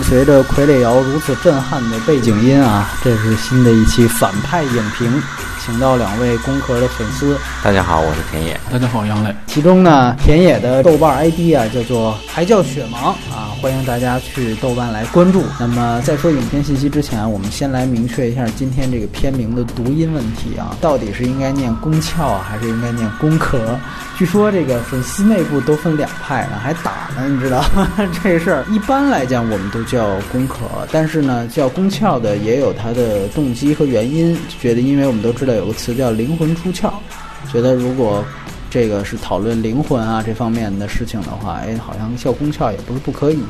伴随着傀儡摇如此震撼的背景音啊，这是新的一期反派影评，请到两位工壳的粉丝。大家好，我是田野。大家好，杨磊。其中呢，田野的豆瓣 ID 啊叫做还叫雪盲啊，欢迎大家去豆瓣来关注。那么在说影片信息之前，我们先来明确一下今天这个片名的读音问题啊，到底是应该念宫壳啊，还是应该念宫壳？据说这个粉丝内部都分两派呢，还打呢，你知道 这事儿？一般来讲，我们都叫宫壳，但是呢，叫宫壳的也有它的动机和原因，觉得因为我们都知道有个词叫灵魂出窍，觉得如果这个是讨论灵魂啊这方面的事情的话，哎，好像叫宫壳也不是不可以。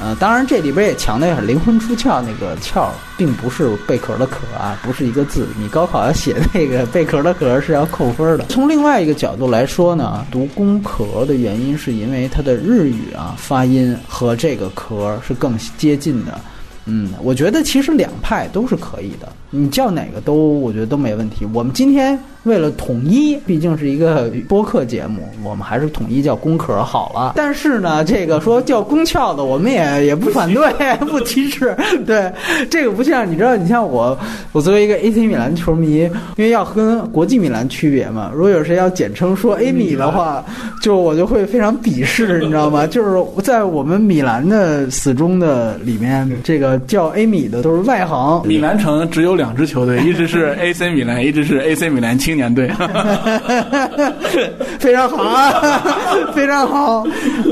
呃，当然这里边也强调一下，灵魂出窍那个窍并不是贝壳的壳啊，不是一个字。你高考要写那个贝壳的壳是要扣分的。从另外一个角度来说呢，读宫壳的原因是因为它的日语啊发音和这个壳是更接近的。嗯，我觉得其实两派都是可以的，你叫哪个都我觉得都没问题。我们今天为了统一，毕竟是一个播客节目，我们还是统一叫工壳好了。但是呢，这个说叫宫壳的，我们也也不反对，不歧视。对，这个不像你知道，你像我，我作为一个 AC 米兰球迷，因为要跟国际米兰区别嘛，如果有谁要简称说 A 米的话，就我就会非常鄙视，你知道吗？就是在我们米兰的死忠的里面，这个。叫 A 米的都是外行。米兰城只有两支球队，一直是 AC 米兰，一直是 AC 米兰青青年队。非常好啊，非常好。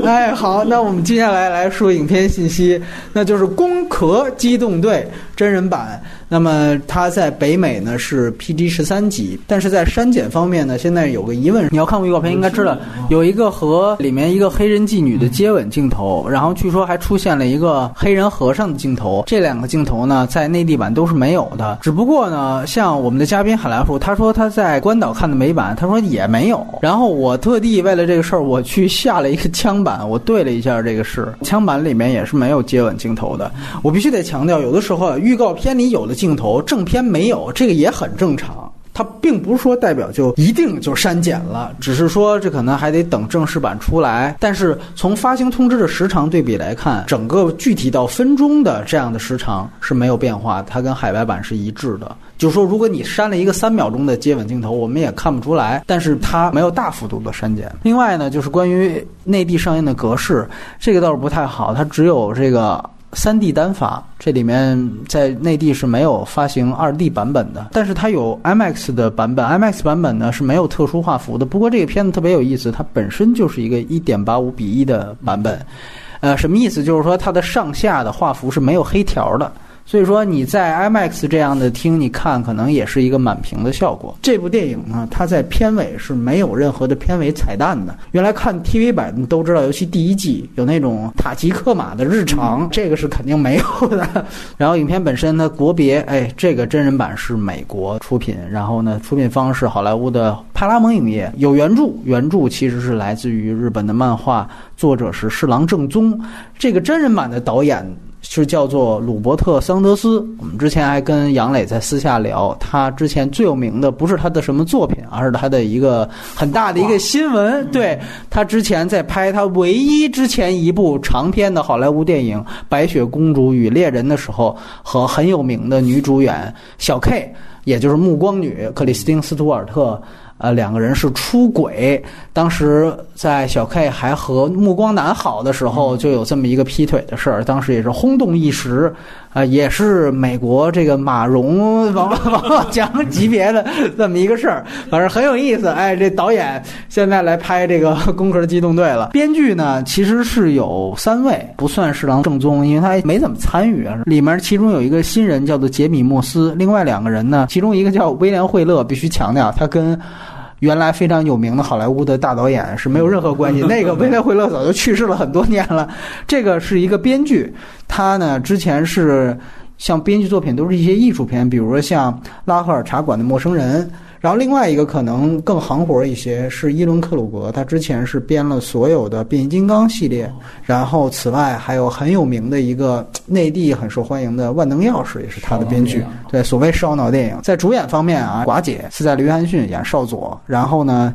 哎，好，那我们接下来来说影片信息，那就是《攻壳机动队》真人版。那么它在北美呢是 PG 十三级，但是在删减方面呢，现在有个疑问。你要看过预告片，应该知道有一个和里面一个黑人妓女的接吻镜头，然后据说还出现了一个黑人和尚的镜头。这两个镜头呢，在内地版都是没有的。只不过呢，像我们的嘉宾海来福，他说他在关岛看的美版，他说也没有。然后我特地为了这个事儿，我去下了一个枪版，我对了一下这个事枪版里面也是没有接吻镜头的。我必须得强调，有的时候预预告片里有的。镜头正片没有，这个也很正常。它并不是说代表就一定就删减了，只是说这可能还得等正式版出来。但是从发行通知的时长对比来看，整个具体到分钟的这样的时长是没有变化，它跟海外版是一致的。就是说，如果你删了一个三秒钟的接吻镜头，我们也看不出来。但是它没有大幅度的删减。另外呢，就是关于内地上映的格式，这个倒是不太好，它只有这个。三 D 单发，这里面在内地是没有发行二 D 版本的，但是它有 IMAX 的版本，IMAX 版本呢是没有特殊画幅的。不过这个片子特别有意思，它本身就是一个一点八五比一的版本，呃，什么意思？就是说它的上下的画幅是没有黑条的。所以说你在 IMAX 这样的厅，你看可能也是一个满屏的效果。这部电影呢，它在片尾是没有任何的片尾彩蛋的。原来看 TV 版都知道，尤其第一季有那种塔吉克马的日常，这个是肯定没有的。然后影片本身呢，国别，哎，这个真人版是美国出品，然后呢，出品方是好莱坞的派拉蒙影业，有原著，原著其实是来自于日本的漫画，作者是侍郎正宗。这个真人版的导演。是叫做鲁伯特·桑德斯。我们之前还跟杨磊在私下聊，他之前最有名的不是他的什么作品，而是他的一个很大的一个新闻。对他之前在拍他唯一之前一部长篇的好莱坞电影《白雪公主与猎人》的时候，和很有名的女主演小 K，也就是暮光女克里斯汀·斯图尔特。呃，两个人是出轨，当时在小 K 还和目光男好的时候，就有这么一个劈腿的事儿，当时也是轰动一时，啊，也是美国这个马蓉王 王宝强级别的这么一个事儿，反正很有意思。哎，这导演现在来拍这个《攻壳机动队》了，编剧呢其实是有三位，不算是郎正宗，因为他没怎么参与啊。里面其中有一个新人叫做杰米莫斯，另外两个人呢，其中一个叫威廉惠勒，必须强调他跟。原来非常有名的好莱坞的大导演是没有任何关系。那个威廉惠勒早就去世了很多年了。这个是一个编剧，他呢之前是像编剧作品都是一些艺术片，比如说像拉赫尔茶馆的陌生人。然后另外一个可能更行活一些是伊伦克鲁格，他之前是编了所有的变形金刚系列，然后此外还有很有名的一个 内地很受欢迎的万能钥匙也是他的编剧。对，所谓烧脑电影，在主演方面啊，寡姐是在刘汉逊演少佐，然后呢。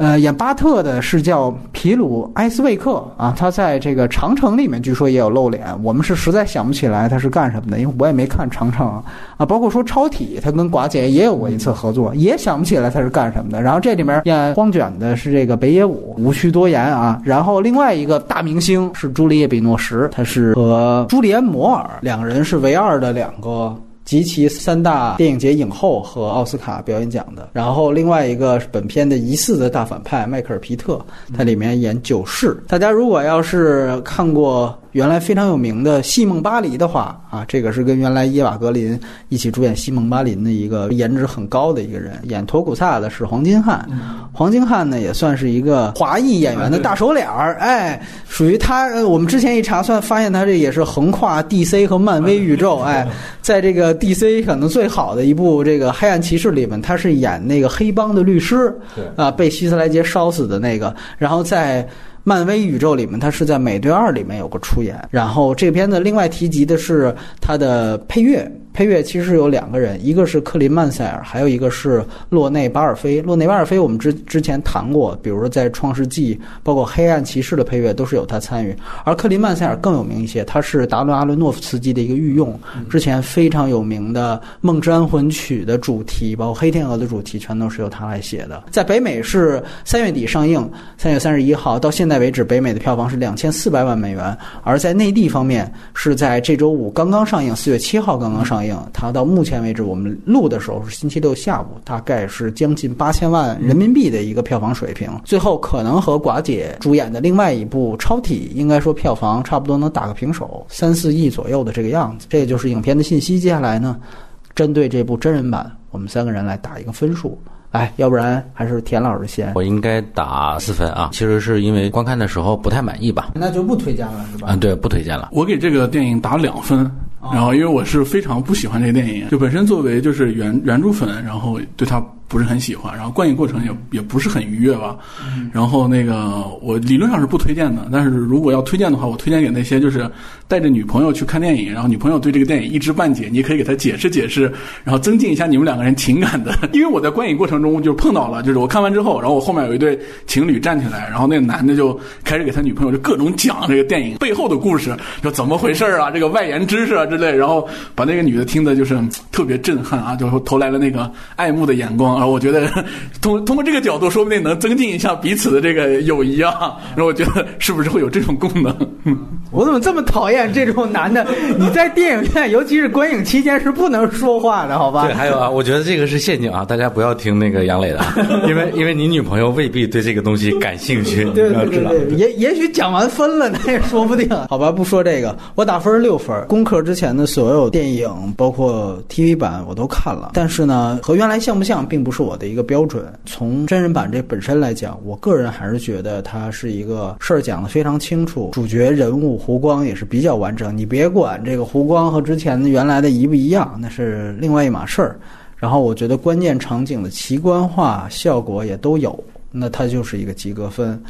呃，演巴特的是叫皮鲁埃斯维克啊，他在这个长城里面据说也有露脸，我们是实在想不起来他是干什么的，因为我也没看长城啊。包括说超体，他跟寡姐也有过一次合作，也想不起来他是干什么的。然后这里面演荒卷的是这个北野武，无需多言啊。然后另外一个大明星是朱丽叶·比诺什，他是和朱利安·摩尔两个人是唯二的两个。集齐三大电影节影后和奥斯卡表演奖的，然后另外一个是本片的疑似的大反派迈克尔·皮特，他里面演九世。大家如果要是看过。原来非常有名的《戏梦巴黎》的话啊，这个是跟原来伊瓦格林一起主演《戏梦巴林》的一个颜值很高的一个人，演托古萨的是黄金汉。黄金汉呢也算是一个华裔演员的大手脸儿，哎，属于他。我们之前一查算发现他这也是横跨 DC 和漫威宇宙，哎，在这个 DC 可能最好的一部这个《黑暗骑士》里面，他是演那个黑帮的律师，啊，被希斯莱杰烧死的那个，然后在。漫威宇宙里面，他是在《美队二》里面有个出演。然后这片子另外提及的是他的配乐。配乐其实有两个人，一个是克林曼塞尔，还有一个是洛内巴尔菲。洛内巴尔菲我们之之前谈过，比如说在《创世纪》包括《黑暗骑士》的配乐都是有他参与。而克林曼塞尔更有名一些，他是达伦阿伦诺夫斯基的一个御用，之前非常有名的《梦之安魂曲》的主题，包括《黑天鹅》的主题，全都是由他来写的。在北美是三月底上映，三月三十一号到现在为止，北美的票房是两千四百万美元。而在内地方面，是在这周五刚刚上映，四月七号刚刚上映。上映，它到目前为止，我们录的时候是星期六下午，大概是将近八千万人民币的一个票房水平。最后可能和寡姐主演的另外一部《超体》，应该说票房差不多能打个平手，三四亿左右的这个样子。这就是影片的信息。接下来呢，针对这部真人版，我们三个人来打一个分数。哎，要不然还是田老师先。我应该打四分啊，其实是因为观看的时候不太满意吧。那就不推荐了，是吧？嗯，对，不推荐了。我给这个电影打两分。然后，因为我是非常不喜欢这个电影，就本身作为就是原原著粉，然后对他。不是很喜欢，然后观影过程也也不是很愉悦吧。然后那个我理论上是不推荐的，但是如果要推荐的话，我推荐给那些就是带着女朋友去看电影，然后女朋友对这个电影一知半解，你可以给她解释解释，然后增进一下你们两个人情感的。因为我在观影过程中就碰到了，就是我看完之后，然后我后面有一对情侣站起来，然后那个男的就开始给他女朋友就各种讲这个电影背后的故事，就怎么回事啊，这个外延知识啊之类，然后把那个女的听的就是特别震撼啊，就投来了那个爱慕的眼光。啊，我觉得通通过这个角度，说不定能增进一下彼此的这个友谊啊。然后我觉得是不是会有这种功能？我怎么这么讨厌这种男的？你在电影院，尤其是观影期间是不能说话的，好吧？对，还有啊，我觉得这个是陷阱啊，大家不要听那个杨磊的，因为因为你女朋友未必对这个东西感兴趣，对对对，也也许讲完分了，那也说不定。好吧，不说这个，我打分六分。功课之前的所有电影，包括 TV 版，我都看了，但是呢，和原来像不像，并不。不是我的一个标准。从真人版这本身来讲，我个人还是觉得它是一个事儿讲的非常清楚，主角人物胡光也是比较完整。你别管这个胡光和之前的原来的一不一样，那是另外一码事儿。然后我觉得关键场景的奇观化效果也都有，那它就是一个及格分。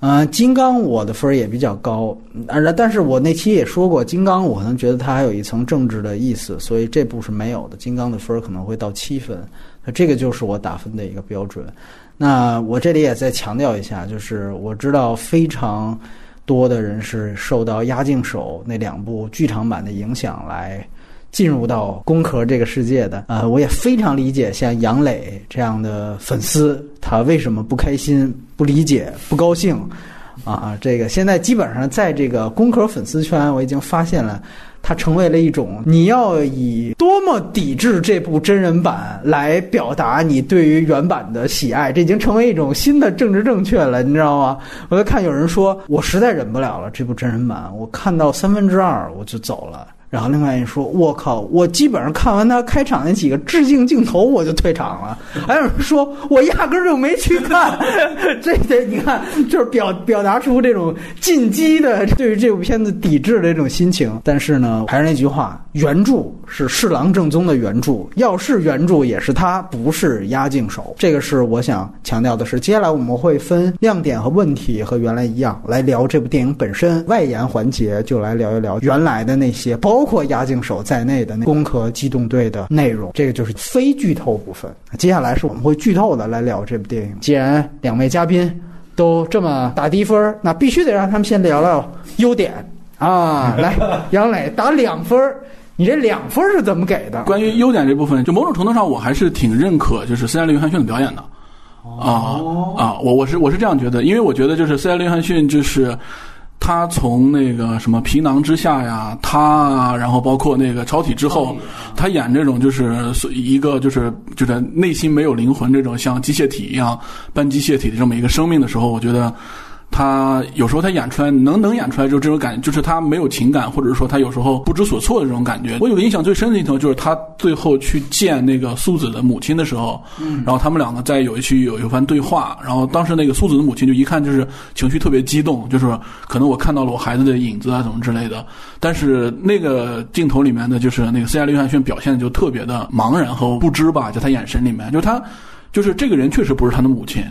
嗯，金刚我的分儿也比较高，而但是我那期也说过，金刚我可能觉得它还有一层政治的意思，所以这部是没有的。金刚的分儿可能会到七分。这个就是我打分的一个标准。那我这里也再强调一下，就是我知道非常多的人是受到《压境手》那两部剧场版的影响来进入到《宫壳》这个世界的。呃，我也非常理解像杨磊这样的粉丝，他为什么不开心、不理解、不高兴啊？这个现在基本上在这个《宫壳》粉丝圈，我已经发现了。它成为了一种你要以多么抵制这部真人版来表达你对于原版的喜爱，这已经成为一种新的政治正确了，你知道吗？我在看有人说，我实在忍不了了，这部真人版，我看到三分之二我就走了。然后另外一说，我靠，我基本上看完他开场那几个致敬镜头，我就退场了。还有人说我压根儿就没去看，这得你看，就是表表达出这种进击的对于这部片子抵制的这种心情。但是呢，还是那句话，原著是侍郎正宗的原著，要是原著也是他，不是押境手。这个是我想强调的是。接下来我们会分亮点和问题，和原来一样来聊这部电影本身。外延环节就来聊一聊原来的那些，包括押境手在内的那《攻壳机动队》的内容。这个就是非剧透部分。接下来是我们会剧透的来聊这部电影。既然两位嘉宾都这么打低分，那必须得让他们先聊聊优点啊！来，杨磊打两分。你这两分是怎么给的？关于优点这部分，就某种程度上，我还是挺认可，就是斯嘉丽·约翰逊的表演的。啊啊，我我是我是这样觉得，因为我觉得就是斯嘉丽·约翰逊，就是他从那个什么皮囊之下呀，他啊，然后包括那个超体之后，他演这种就是一个就是就是内心没有灵魂这种像机械体一样半机械体的这么一个生命的时候，我觉得。他有时候他演出来能能演出来就这种感觉，就是他没有情感，或者是说他有时候不知所措的这种感觉。我有个印象最深的一头，就是他最后去见那个苏子的母亲的时候，嗯，然后他们两个在有一区有一番对话，然后当时那个苏子的母亲就一看就是情绪特别激动，就是可能我看到了我孩子的影子啊，怎么之类的。但是那个镜头里面的就是那个斯嘉丽约翰逊表现的就特别的茫然和不知吧，就他眼神里面，就是他就是这个人确实不是他的母亲。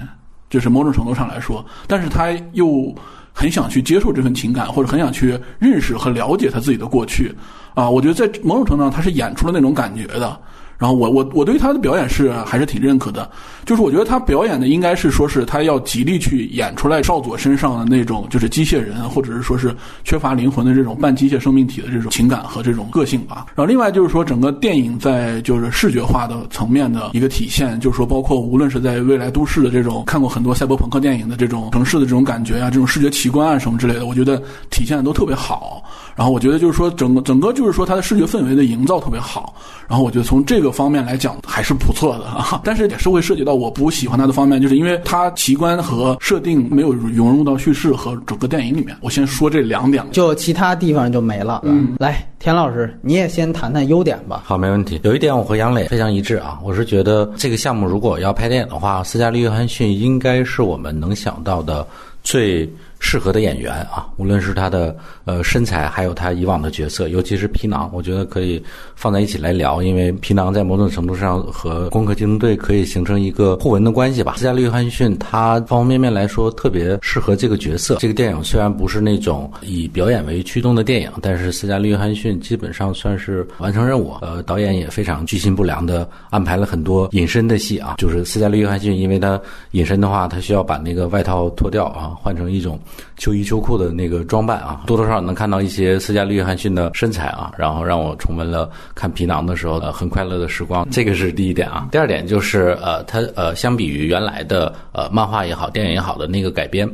就是某种程度上来说，但是他又很想去接受这份情感，或者很想去认识和了解他自己的过去，啊，我觉得在某种程度上他是演出了那种感觉的。然后我我我对他的表演是还是挺认可的，就是我觉得他表演的应该是说是他要极力去演出来少佐身上的那种就是机械人或者是说是缺乏灵魂的这种半机械生命体的这种情感和这种个性吧。然后另外就是说整个电影在就是视觉化的层面的一个体现，就是说包括无论是在未来都市的这种看过很多赛博朋克电影的这种城市的这种感觉啊，这种视觉奇观啊什么之类的，我觉得体现的都特别好。然后我觉得就是说整个整个就是说它的视觉氛围的营造特别好。然后我觉得从这个方面来讲还是不错的，但是也是会涉及到我不喜欢它的方面，就是因为它奇观和设定没有融入到叙事和整个电影里面。我先说这两点，就其他地方就没了。嗯，来，田老师，你也先谈谈优点吧。好，没问题。有一点我和杨磊非常一致啊，我是觉得这个项目如果要拍电影的话，斯嘉丽·约翰逊应该是我们能想到的最。适合的演员啊，无论是他的呃身材，还有他以往的角色，尤其是皮囊，我觉得可以放在一起来聊，因为皮囊在某种程度上和《攻壳机动队》可以形成一个互文的关系吧。斯嘉丽·约翰逊他方方面面来说特别适合这个角色。这个电影虽然不是那种以表演为驱动的电影，但是斯嘉丽·约翰逊基本上算是完成任务。呃，导演也非常居心不良的安排了很多隐身的戏啊，就是斯嘉丽·约翰逊，因为他隐身的话，他需要把那个外套脱掉啊，换成一种。秋衣秋裤的那个装扮啊，多多少少能看到一些斯嘉丽·约翰逊的身材啊，然后让我重温了看皮囊的时候呃很快乐的时光。这个是第一点啊。第二点就是呃，它呃相比于原来的呃漫画也好，电影也好的那个改编，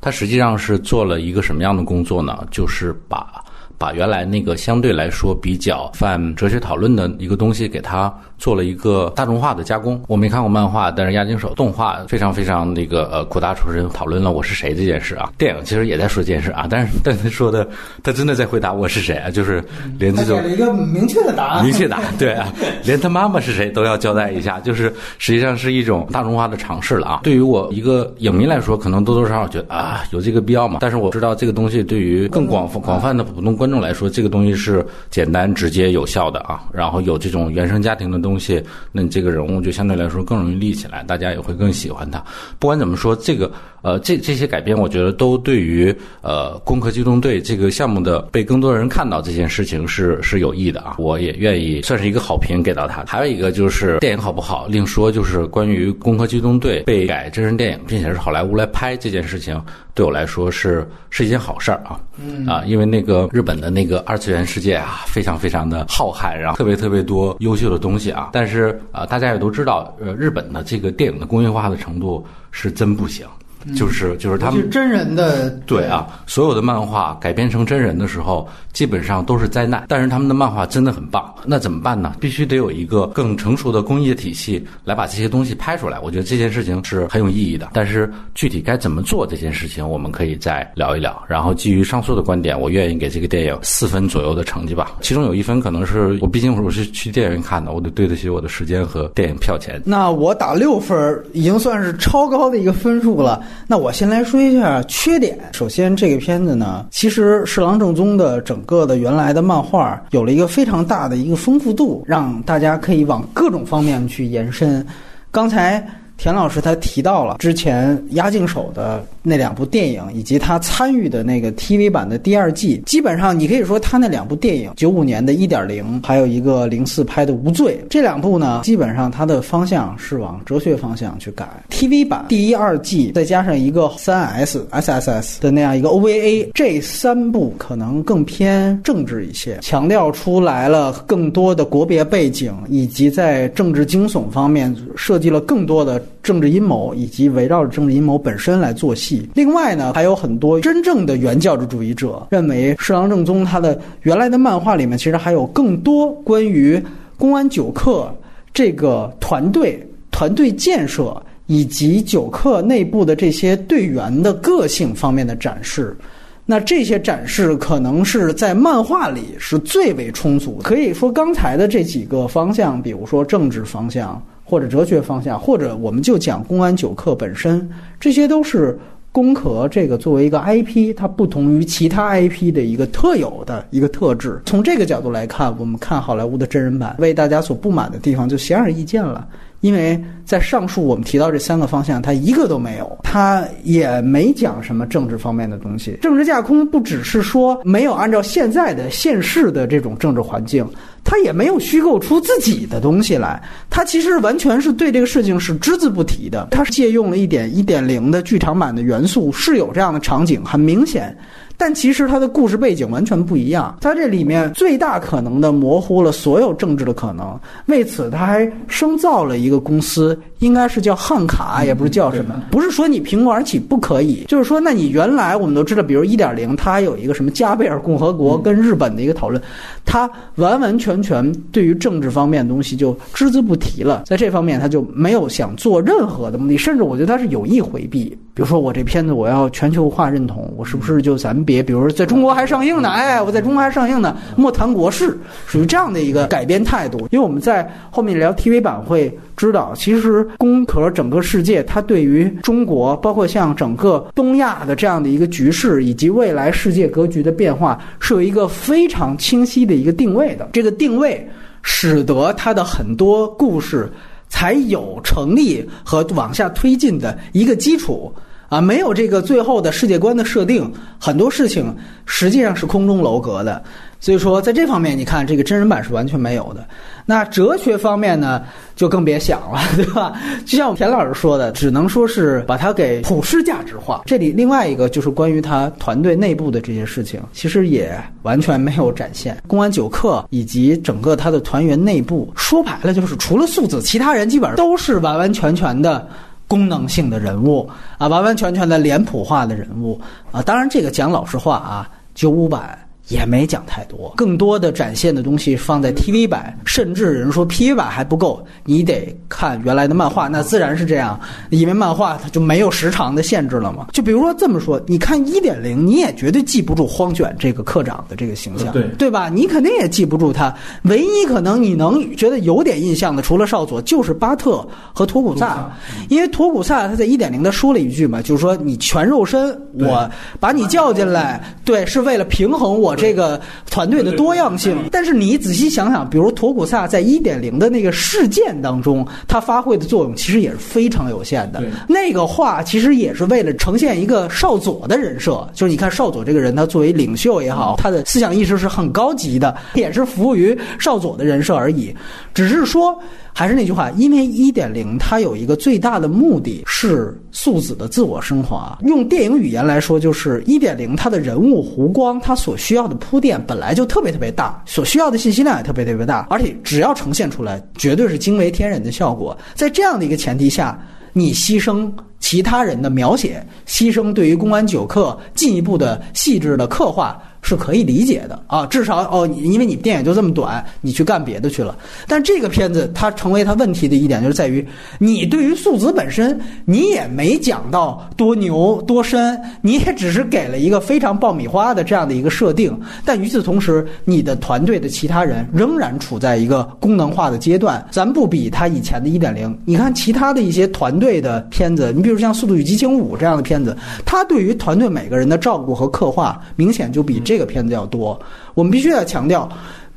它实际上是做了一个什么样的工作呢？就是把把原来那个相对来说比较泛哲学讨论的一个东西给它。做了一个大众化的加工。我没看过漫画，但是押井守动画非常非常那个呃苦大仇深，讨论了我是谁这件事啊。电影其实也在说这件事啊，但是但是说的他真的在回答我是谁啊，就是连这种一个明确的答案，明确答案对啊，连他妈妈是谁都要交代一下，就是实际上是一种大众化的尝试了啊。对于我一个影迷来说，可能多多少少觉得啊有这个必要嘛。但是我知道这个东西对于更广广泛的普通观众来说，这个东西是简单、直接、有效的啊。然后有这种原生家庭的东。西，那你这个人物就相对来说更容易立起来，大家也会更喜欢他。不管怎么说，这个呃，这这些改编，我觉得都对于呃《攻壳机动队》这个项目的被更多人看到这件事情是是有益的啊。我也愿意算是一个好评给到他。还有一个就是电影好不好另说，就是关于《攻壳机动队》被改真人电影，并且是好莱坞来拍这件事情，对我来说是是一件好事儿啊。嗯啊，因为那个日本的那个二次元世界啊，非常非常的浩瀚，然后特别特别多优秀的东西啊。但是啊，大家也都知道，呃，日本的这个电影的工业化的程度是真不行。就是就是他们真人的对啊，所有的漫画改编成真人的时候，基本上都是灾难。但是他们的漫画真的很棒，那怎么办呢？必须得有一个更成熟的工业体系来把这些东西拍出来。我觉得这件事情是很有意义的。但是具体该怎么做这件事情，我们可以再聊一聊。然后基于上述的观点，我愿意给这个电影四分左右的成绩吧。其中有一分可能是我毕竟我是去电影院看的，我得对得起我的时间和电影票钱。那我打六分，已经算是超高的一个分数了。那我先来说一下缺点。首先，这个片子呢，其实侍郎正宗的整个的原来的漫画有了一个非常大的一个丰富度，让大家可以往各种方面去延伸。刚才。田老师他提到了之前押境手的那两部电影，以及他参与的那个 TV 版的第二季。基本上你可以说他那两部电影，九五年的一点零，还有一个零四拍的无罪，这两部呢，基本上它的方向是往哲学方向去改。TV 版第一、二季，再加上一个三 S、SSS 的那样一个 OVA，这三部可能更偏政治一些，强调出来了更多的国别背景，以及在政治惊悚方面设计了更多的。政治阴谋以及围绕着政治阴谋本身来做戏。另外呢，还有很多真正的原教旨主义者认为，侍郎正宗他的原来的漫画里面其实还有更多关于公安九课这个团队、团队建设以及九课内部的这些队员的个性方面的展示。那这些展示可能是在漫画里是最为充足的。可以说，刚才的这几个方向，比如说政治方向。或者哲学方向，或者我们就讲公安九课本身，这些都是工壳这个作为一个 IP，它不同于其他 IP 的一个特有的一个特质。从这个角度来看，我们看好莱坞的真人版，为大家所不满的地方就显而易见了。因为在上述我们提到这三个方向，它一个都没有，它也没讲什么政治方面的东西。政治架空不只是说没有按照现在的现世的这种政治环境，它也没有虚构出自己的东西来。它其实完全是对这个事情是只字不提的。它是借用了一点一点零的剧场版的元素，是有这样的场景，很明显。但其实它的故事背景完全不一样，它这里面最大可能的模糊了所有政治的可能。为此，他还生造了一个公司，应该是叫汉卡，也不是叫什么。不是说你凭空而起不可以，就是说，那你原来我们都知道，比如一点零，它有一个什么加贝尔共和国跟日本的一个讨论，它完完全全对于政治方面的东西就只字不提了。在这方面，他就没有想做任何的目的，甚至我觉得他是有意回避。比如说，我这片子我要全球化认同，我是不是就咱们别？比如说，在中国还上映呢，哎，我在中国还上映呢，莫谈国事，属于这样的一个改编态度。因为我们在后面聊 TV 版会知道，其实工壳整个世界，它对于中国，包括像整个东亚的这样的一个局势，以及未来世界格局的变化，是有一个非常清晰的一个定位的。这个定位使得它的很多故事才有成立和往下推进的一个基础。啊，没有这个最后的世界观的设定，很多事情实际上是空中楼阁的。所以说，在这方面，你看这个真人版是完全没有的。那哲学方面呢，就更别想了，对吧？就像田老师说的，只能说是把它给普世价值化。这里另外一个就是关于他团队内部的这些事情，其实也完全没有展现。公安九课以及整个他的团员内部，说白了就是除了素子，其他人基本上都是完完全全的。功能性的人物啊，完完全全的脸谱化的人物啊，当然这个讲老实话啊，九五版。也没讲太多，更多的展现的东西放在 TV 版，甚至人说 PV 版还不够，你得看原来的漫画，那自然是这样，因为漫画它就没有时长的限制了嘛。就比如说这么说，你看一点零，你也绝对记不住荒卷这个课长的这个形象，对对吧？你肯定也记不住他，唯一可能你能觉得有点印象的，除了少佐，就是巴特和托古萨，因为托古萨他在一点零他说了一句嘛，就是说你全肉身，我把你叫进来，对，是为了平衡我。这个团队的多样性，但是你仔细想想，比如托古萨在一点零的那个事件当中，他发挥的作用其实也是非常有限的。那个话其实也是为了呈现一个少佐的人设，就是你看少佐这个人，他作为领袖也好，他的思想意识是很高级的，也是服务于少佐的人设而已。只是说。还是那句话，因为一点零它有一个最大的目的是素子的自我升华。用电影语言来说，就是一点零它的人物弧光，它所需要的铺垫本来就特别特别大，所需要的信息量也特别特别大，而且只要呈现出来，绝对是惊为天人的效果。在这样的一个前提下，你牺牲其他人的描写，牺牲对于公安九课进一步的细致的刻画。是可以理解的啊，至少哦，因为你电影就这么短，你去干别的去了。但这个片子它成为它问题的一点，就是在于你对于素子本身，你也没讲到多牛多深，你也只是给了一个非常爆米花的这样的一个设定。但与此同时，你的团队的其他人仍然处在一个功能化的阶段。咱不比他以前的一点零，你看其他的一些团队的片子，你比如像《速度与激情五》这样的片子，它对于团队每个人的照顾和刻画，明显就比这这个片子要多。我们必须要强调。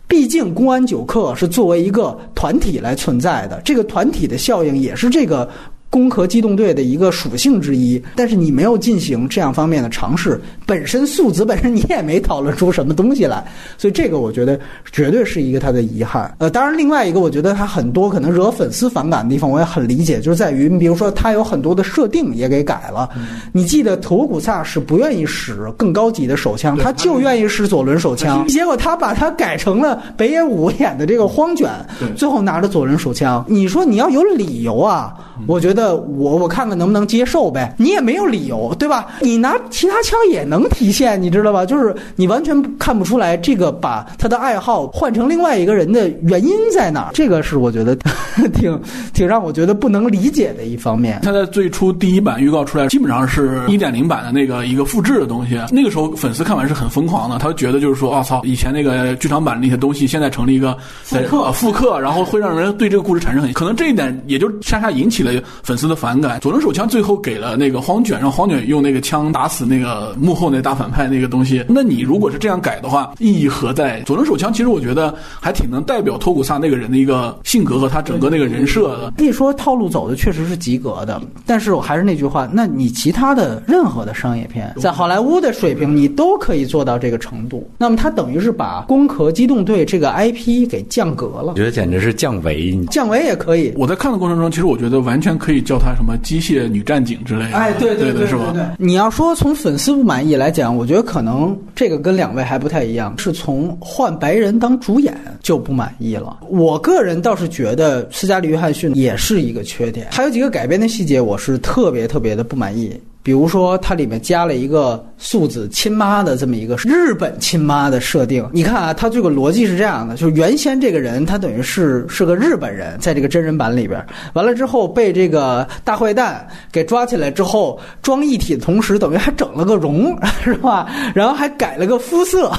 毕竟，公安九课是作为一个团体来存在的，这个团体的效应也是这个。攻壳机动队的一个属性之一，但是你没有进行这样方面的尝试，本身素子本身你也没讨论出什么东西来，所以这个我觉得绝对是一个他的遗憾。呃，当然另外一个我觉得他很多可能惹粉丝反感的地方，我也很理解，就是在于你比如说他有很多的设定也给改了。你记得图古萨是不愿意使更高级的手枪，他就愿意使左轮手枪，结果他把它改成了北野武演的这个荒卷，最后拿着左轮手枪。你说你要有理由啊？我觉得我我看看能不能接受呗，你也没有理由，对吧？你拿其他枪也能体现，你知道吧？就是你完全看不出来这个把他的爱好换成另外一个人的原因在哪儿，这个是我觉得 挺挺让我觉得不能理解的一方面。他在最初第一版预告出来，基本上是一点零版的那个一个复制的东西，那个时候粉丝看完是很疯狂的，他觉得就是说，我操，以前那个剧场版那些东西现在成了一个复刻，复刻，然后会让人对这个故事产生很可能这一点也就恰恰引起了。粉丝的反感，左轮手枪最后给了那个荒卷，让荒卷用那个枪打死那个幕后那大反派那个东西。那你如果是这样改的话，意义何在？左轮手枪其实我觉得还挺能代表托古萨那个人的一个性格和他整个那个人设的。可以说套路走的确实是及格的，但是我还是那句话，那你其他的任何的商业片，在好莱坞的水平，你都可以做到这个程度。那么他等于是把《攻壳机动队》这个 IP 给降格了，我觉得简直是降维。降维也可以。我在看的过程中，其实我觉得完全。可以叫她什么机械女战警之类的？哎，对对对，是吧？你要说从粉丝不满意来讲，我觉得可能这个跟两位还不太一样，是从换白人当主演就不满意了。我个人倒是觉得斯嘉丽·约翰逊也是一个缺点，还有几个改编的细节，我是特别特别的不满意。比如说，它里面加了一个素子亲妈的这么一个日本亲妈的设定。你看啊，他这个逻辑是这样的：就是原先这个人他等于是是个日本人，在这个真人版里边，完了之后被这个大坏蛋给抓起来之后装一体的同时，等于还整了个容，是吧？然后还改了个肤色，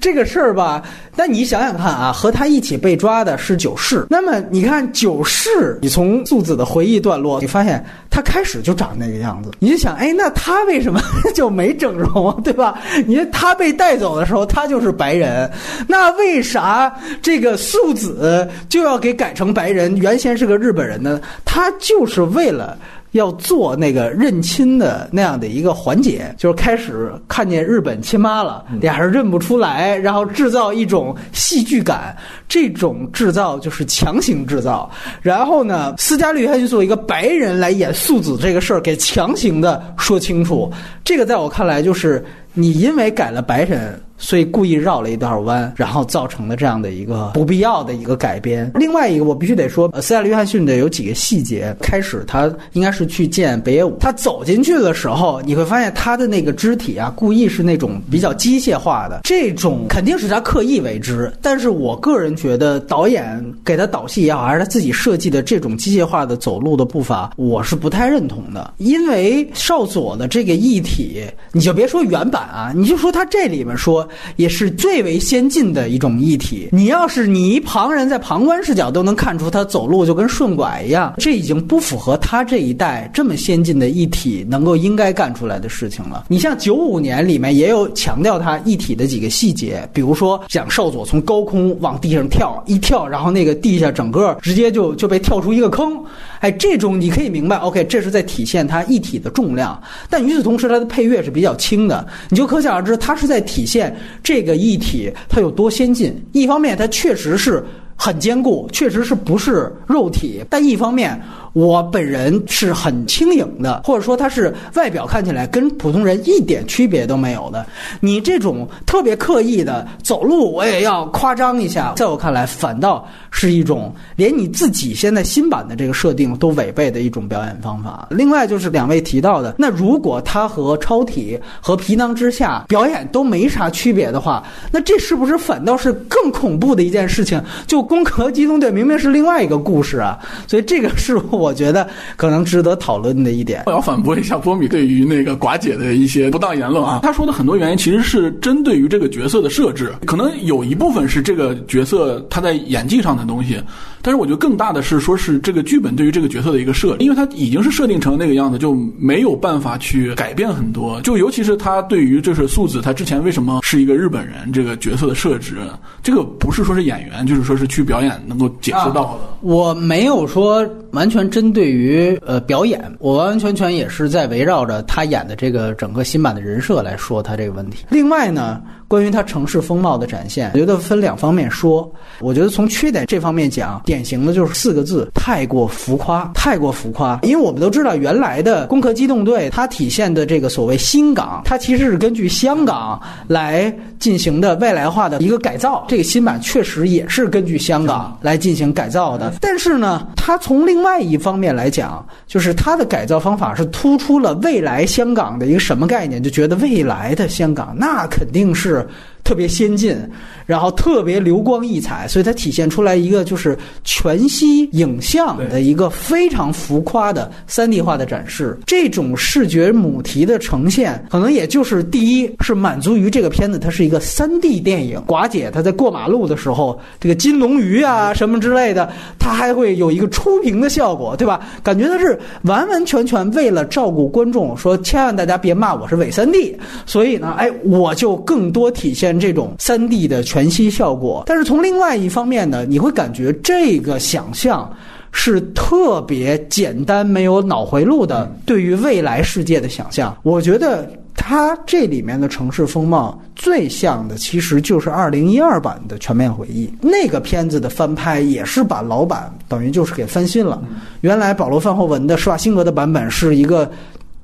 这个事儿吧。但你想想看啊，和他一起被抓的是九世。那么你看九世，你从素子的回忆段落，你发现他开始就长那个样子，你就想，哎，那他为什么 就没整整容，对吧？你看他被带走的时候，他就是白人，那为啥这个素子就要给改成白人？原先是个日本人呢？他就是为了。要做那个认亲的那样的一个环节，就是开始看见日本亲妈了，俩人认不出来，然后制造一种戏剧感，这种制造就是强行制造。然后呢，斯嘉丽他就作为一个白人来演素子这个事儿，给强行的说清楚。这个在我看来，就是你因为改了白人。所以故意绕了一段弯，然后造成了这样的一个不必要的一个改编。另外一个，我必须得说，呃斯嘉丽·约翰逊的有几个细节。开始他应该是去见北野武，他走进去的时候，你会发现他的那个肢体啊，故意是那种比较机械化的。这种肯定是他刻意为之，但是我个人觉得导演给他导戏也好，还是他自己设计的这种机械化的走路的步伐，我是不太认同的。因为少佐的这个异体，你就别说原版啊，你就说他这里面说。也是最为先进的一种异体。你要是你一旁人在旁观视角都能看出他走路就跟顺拐一样，这已经不符合他这一代这么先进的异体能够应该干出来的事情了。你像九五年里面也有强调他异体的几个细节，比如说讲少佐从高空往地上跳一跳，然后那个地下整个直接就就被跳出一个坑。哎，这种你可以明白，OK，这是在体现它一体的重量。但与此同时，它的配乐是比较轻的，你就可想而知，它是在体现这个一体它有多先进。一方面，它确实是很坚固，确实是不是肉体，但一方面。我本人是很轻盈的，或者说他是外表看起来跟普通人一点区别都没有的。你这种特别刻意的走路，我也要夸张一下，在我看来，反倒是一种连你自己现在新版的这个设定都违背的一种表演方法。另外就是两位提到的，那如果他和超体和皮囊之下表演都没啥区别的话，那这是不是反倒是更恐怖的一件事情？就攻壳机动队明明是另外一个故事啊，所以这个是我。我觉得可能值得讨论的一点，我要反驳一下波米对于那个寡姐的一些不当言论啊。他说的很多原因其实是针对于这个角色的设置，可能有一部分是这个角色他在演技上的东西，但是我觉得更大的是说是这个剧本对于这个角色的一个设，因为他已经是设定成那个样子，就没有办法去改变很多。就尤其是他对于就是素子他之前为什么是一个日本人这个角色的设置，这个不是说是演员，就是说是去表演能够解释到的。我没有说完全。针对于呃表演，我完完全全也是在围绕着他演的这个整个新版的人设来说他这个问题。另外呢。关于它城市风貌的展现，我觉得分两方面说。我觉得从缺点这方面讲，典型的就是四个字：太过浮夸，太过浮夸。因为我们都知道，原来的《攻壳机动队》它体现的这个所谓新港，它其实是根据香港来进行的未来化的一个改造。这个新版确实也是根据香港来进行改造的。但是呢，它从另外一方面来讲，就是它的改造方法是突出了未来香港的一个什么概念？就觉得未来的香港那肯定是。etc. 特别先进，然后特别流光溢彩，所以它体现出来一个就是全息影像的一个非常浮夸的三 D 化的展示。这种视觉母题的呈现，可能也就是第一是满足于这个片子它是一个三 D 电影。寡姐她在过马路的时候，这个金龙鱼啊什么之类的，它还会有一个出屏的效果，对吧？感觉它是完完全全为了照顾观众，说千万大家别骂我是伪三 D，所以呢，哎，我就更多体现。这种三 D 的全息效果，但是从另外一方面呢，你会感觉这个想象是特别简单、没有脑回路的。对于未来世界的想象，我觉得它这里面的城市风貌最像的，其实就是二零一二版的《全面回忆》那个片子的翻拍，也是把老版等于就是给翻新了。原来保罗·范霍文的施瓦辛格的版本是一个。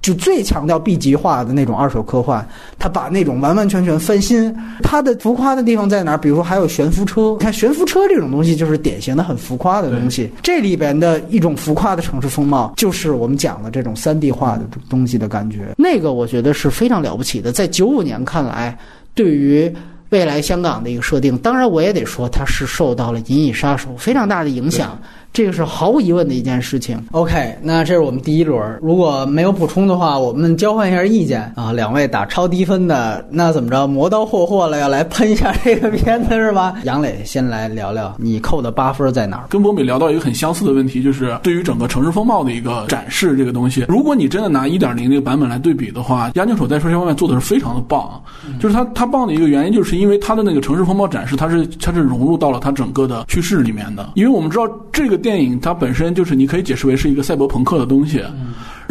就最强调 B 级化的那种二手科幻，他把那种完完全全翻新。它的浮夸的地方在哪儿？比如说还有悬浮车，看悬浮车这种东西就是典型的很浮夸的东西。这里边的一种浮夸的城市风貌，就是我们讲的这种三 D 化的东西的感觉。那个我觉得是非常了不起的，在九五年看来，对于未来香港的一个设定，当然我也得说它是受到了《银翼杀手》非常大的影响。这个是毫无疑问的一件事情。OK，那这是我们第一轮。如果没有补充的话，我们交换一下意见啊。两位打超低分的，那怎么着？磨刀霍霍了，要来喷一下这个片子是吧？杨磊先来聊聊，你扣的八分在哪儿？跟博美聊到一个很相似的问题，就是对于整个城市风貌的一个展示，这个东西，如果你真的拿一点零这个版本来对比的话，押井守在说这方面做的是非常的棒。就是他他棒的一个原因，就是因为他的那个城市风貌展示，它是它是融入到了他整个的叙事里面的。因为我们知道这个。电影它本身就是你可以解释为是一个赛博朋克的东西。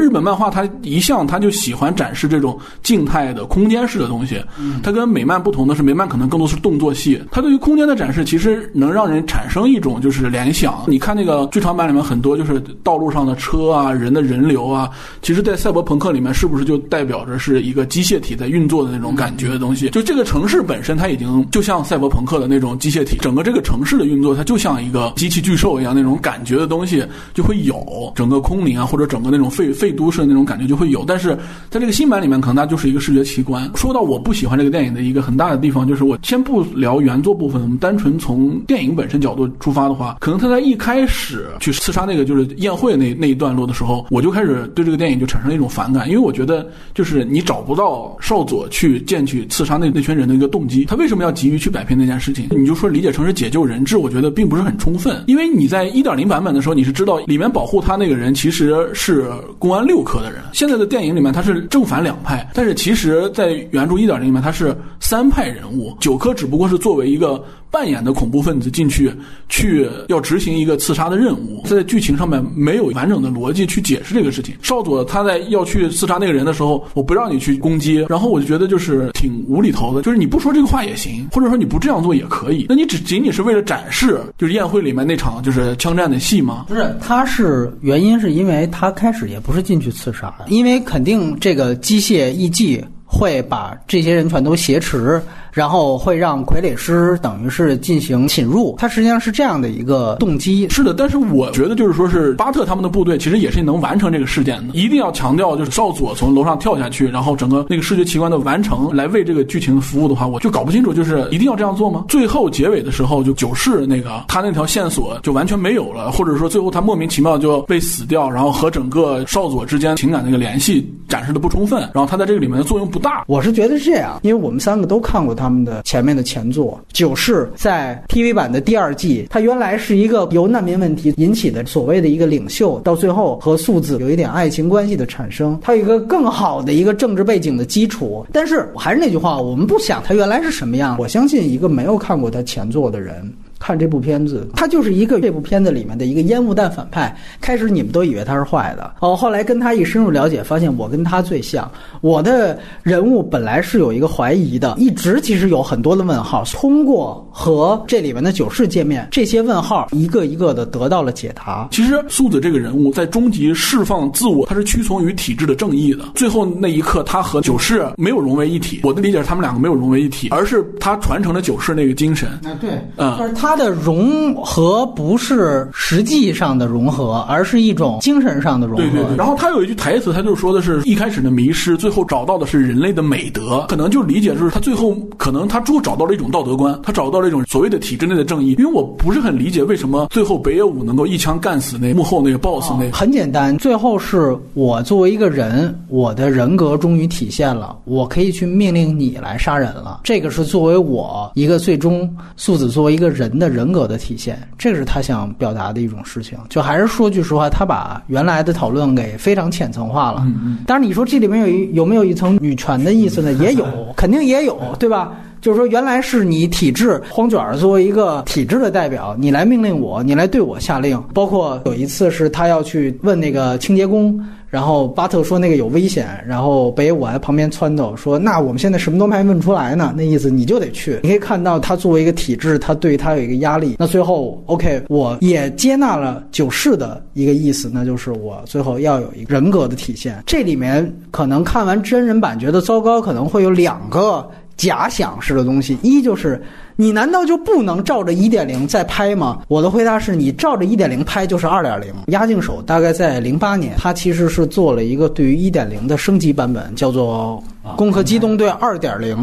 日本漫画它一向它就喜欢展示这种静态的空间式的东西。它跟美漫不同的是，美漫可能更多是动作戏。它对于空间的展示，其实能让人产生一种就是联想。你看那个剧场版里面很多就是道路上的车啊、人的人流啊，其实，在赛博朋克里面是不是就代表着是一个机械体在运作的那种感觉的东西？就这个城市本身，它已经就像赛博朋克的那种机械体，整个这个城市的运作，它就像一个机器巨兽一样那种感觉的东西就会有。整个空灵啊，或者整个那种废废。都市的那种感觉就会有，但是在这个新版里面，可能它就是一个视觉奇观。说到我不喜欢这个电影的一个很大的地方，就是我先不聊原作部分，我们单纯从电影本身角度出发的话，可能他在一开始去刺杀那个就是宴会那那一段落的时候，我就开始对这个电影就产生了一种反感，因为我觉得就是你找不到少佐去见去刺杀那那群人的一个动机，他为什么要急于去摆平那件事情？你就说理解成是解救人质，我觉得并不是很充分，因为你在一点零版本的时候，你是知道里面保护他那个人其实是公安。六科的人。现在的电影里面他是正反两派，但是其实，在原著一点零里面他是三派人物。九科只不过是作为一个扮演的恐怖分子进去，去要执行一个刺杀的任务，在剧情上面没有完整的逻辑去解释这个事情。少佐他在要去刺杀那个人的时候，我不让你去攻击，然后我就觉得就是挺无厘头的，就是你不说这个话也行，或者说你不这样做也可以，那你只仅仅是为了展示就是宴会里面那场就是枪战的戏吗？不是，他是原因是因为他开始也不是进去刺杀，因为肯定这个机械艺伎会把这些人全都挟持。然后会让傀儡师等于是进行侵入，他实际上是这样的一个动机。是的，但是我觉得就是说是巴特他们的部队其实也是能完成这个事件的。一定要强调就是少佐从楼上跳下去，然后整个那个视觉奇观的完成来为这个剧情服务的话，我就搞不清楚就是一定要这样做吗？最后结尾的时候就九世那个他那条线索就完全没有了，或者说最后他莫名其妙就被死掉，然后和整个少佐之间情感那个联系展示的不充分，然后他在这个里面的作用不大。我是觉得是这样，因为我们三个都看过。他们的前面的前作《九世》在 TV 版的第二季，它原来是一个由难民问题引起的所谓的一个领袖，到最后和素子有一点爱情关系的产生，它有一个更好的一个政治背景的基础。但是我还是那句话，我们不想它原来是什么样。我相信一个没有看过他前作的人。看这部片子，他就是一个这部片子里面的一个烟雾弹反派。开始你们都以为他是坏的，哦，后来跟他一深入了解，发现我跟他最像。我的人物本来是有一个怀疑的，一直其实有很多的问号。通过和这里面的九世见面，这些问号一个一个的得到了解答。其实素子这个人物在终极释放自我，他是屈从于体制的正义的。最后那一刻，他和九世没有融为一体。我的理解是，他们两个没有融为一体，而是他传承了九世那个精神。啊，对，嗯，但是他。它的融合不是实际上的融合，而是一种精神上的融合。对对对。然后他有一句台词，他就说的是一开始的迷失，最后找到的是人类的美德。可能就理解就是他最后可能他最后找到了一种道德观，他找到了一种所谓的体制内的正义。因为我不是很理解为什么最后北野武能够一枪干死那幕后那个 boss 那。很简单，最后是我作为一个人，我的人格终于体现了，我可以去命令你来杀人了。这个是作为我一个最终素子作为一个人。的人格的体现，这是他想表达的一种事情。就还是说句实话，他把原来的讨论给非常浅层化了。当然，你说这里面有一有没有一层女权的意思呢？也有，肯定也有，对吧？就是说，原来是你体制荒卷儿作为一个体制的代表，你来命令我，你来对我下令。包括有一次是他要去问那个清洁工。然后巴特说那个有危险，然后北野武在旁边撺掇说：“那我们现在什么都没问出来呢，那意思你就得去。”你可以看到他作为一个体制，他对他有一个压力。那最后，OK，我也接纳了九世的一个意思，那就是我最后要有一个人格的体现。这里面可能看完真人版觉得糟糕，可能会有两个假想式的东西，一就是。你难道就不能照着一点零再拍吗？我的回答是你照着一点零拍就是二点零。压境手大概在零八年，他其实是做了一个对于一点零的升级版本，叫做《攻壳机动队二点零》。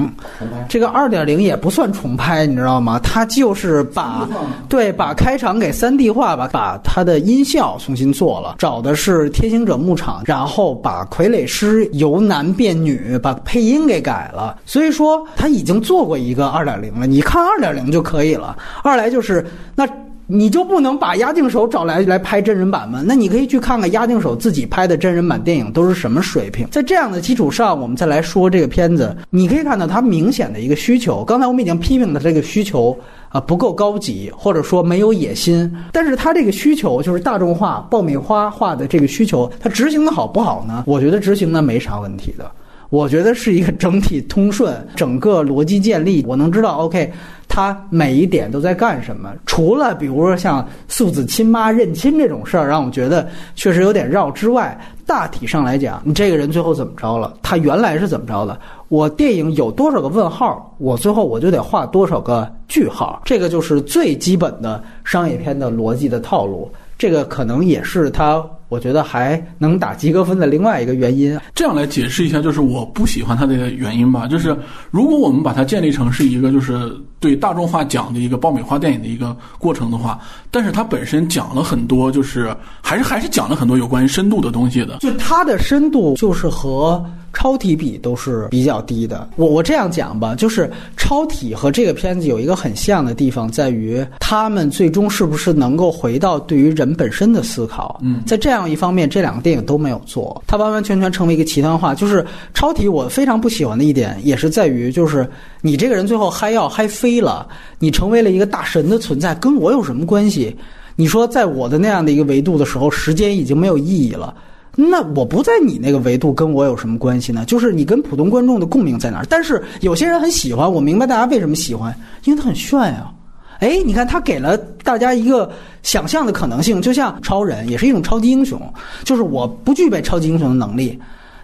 这个二点零也不算重拍，你知道吗？他就是把对把开场给三 D 化，吧把它的音效重新做了，找的是天行者牧场，然后把傀儡师由男变女，把配音给改了。所以说他已经做过一个二点零了。你看。二点零就可以了。二来就是，那你就不能把押境手找来来拍真人版吗？那你可以去看看押境手自己拍的真人版电影都是什么水平。在这样的基础上，我们再来说这个片子，你可以看到它明显的一个需求。刚才我们已经批评了这个需求啊不够高级，或者说没有野心。但是它这个需求就是大众化、爆米花化的这个需求，它执行的好不好呢？我觉得执行的没啥问题的。我觉得是一个整体通顺，整个逻辑建立，我能知道，OK，他每一点都在干什么。除了比如说像素子亲妈认亲这种事儿，让我觉得确实有点绕之外，大体上来讲，你这个人最后怎么着了？他原来是怎么着的？我电影有多少个问号，我最后我就得画多少个句号。这个就是最基本的商业片的逻辑的套路。这个可能也是他。我觉得还能打及格分的另外一个原因，这样来解释一下，就是我不喜欢它的原因吧。就是如果我们把它建立成是一个就是对大众化讲的一个爆米花电影的一个过程的话，但是它本身讲了很多，就是还是还是讲了很多有关于深度的东西的。就它的深度就是和。超体比都是比较低的。我我这样讲吧，就是超体和这个片子有一个很像的地方，在于他们最终是不是能够回到对于人本身的思考。嗯在这样一方面，这两个电影都没有做，它完完全全成为一个极端化。就是超体，我非常不喜欢的一点，也是在于，就是你这个人最后嗨药嗨飞了，你成为了一个大神的存在，跟我有什么关系？你说在我的那样的一个维度的时候，时间已经没有意义了。那我不在你那个维度，跟我有什么关系呢？就是你跟普通观众的共鸣在哪儿？但是有些人很喜欢，我明白大家为什么喜欢，因为它很炫呀、哎，你看他给了大家一个想象的可能性，就像超人也是一种超级英雄，就是我不具备超级英雄的能力，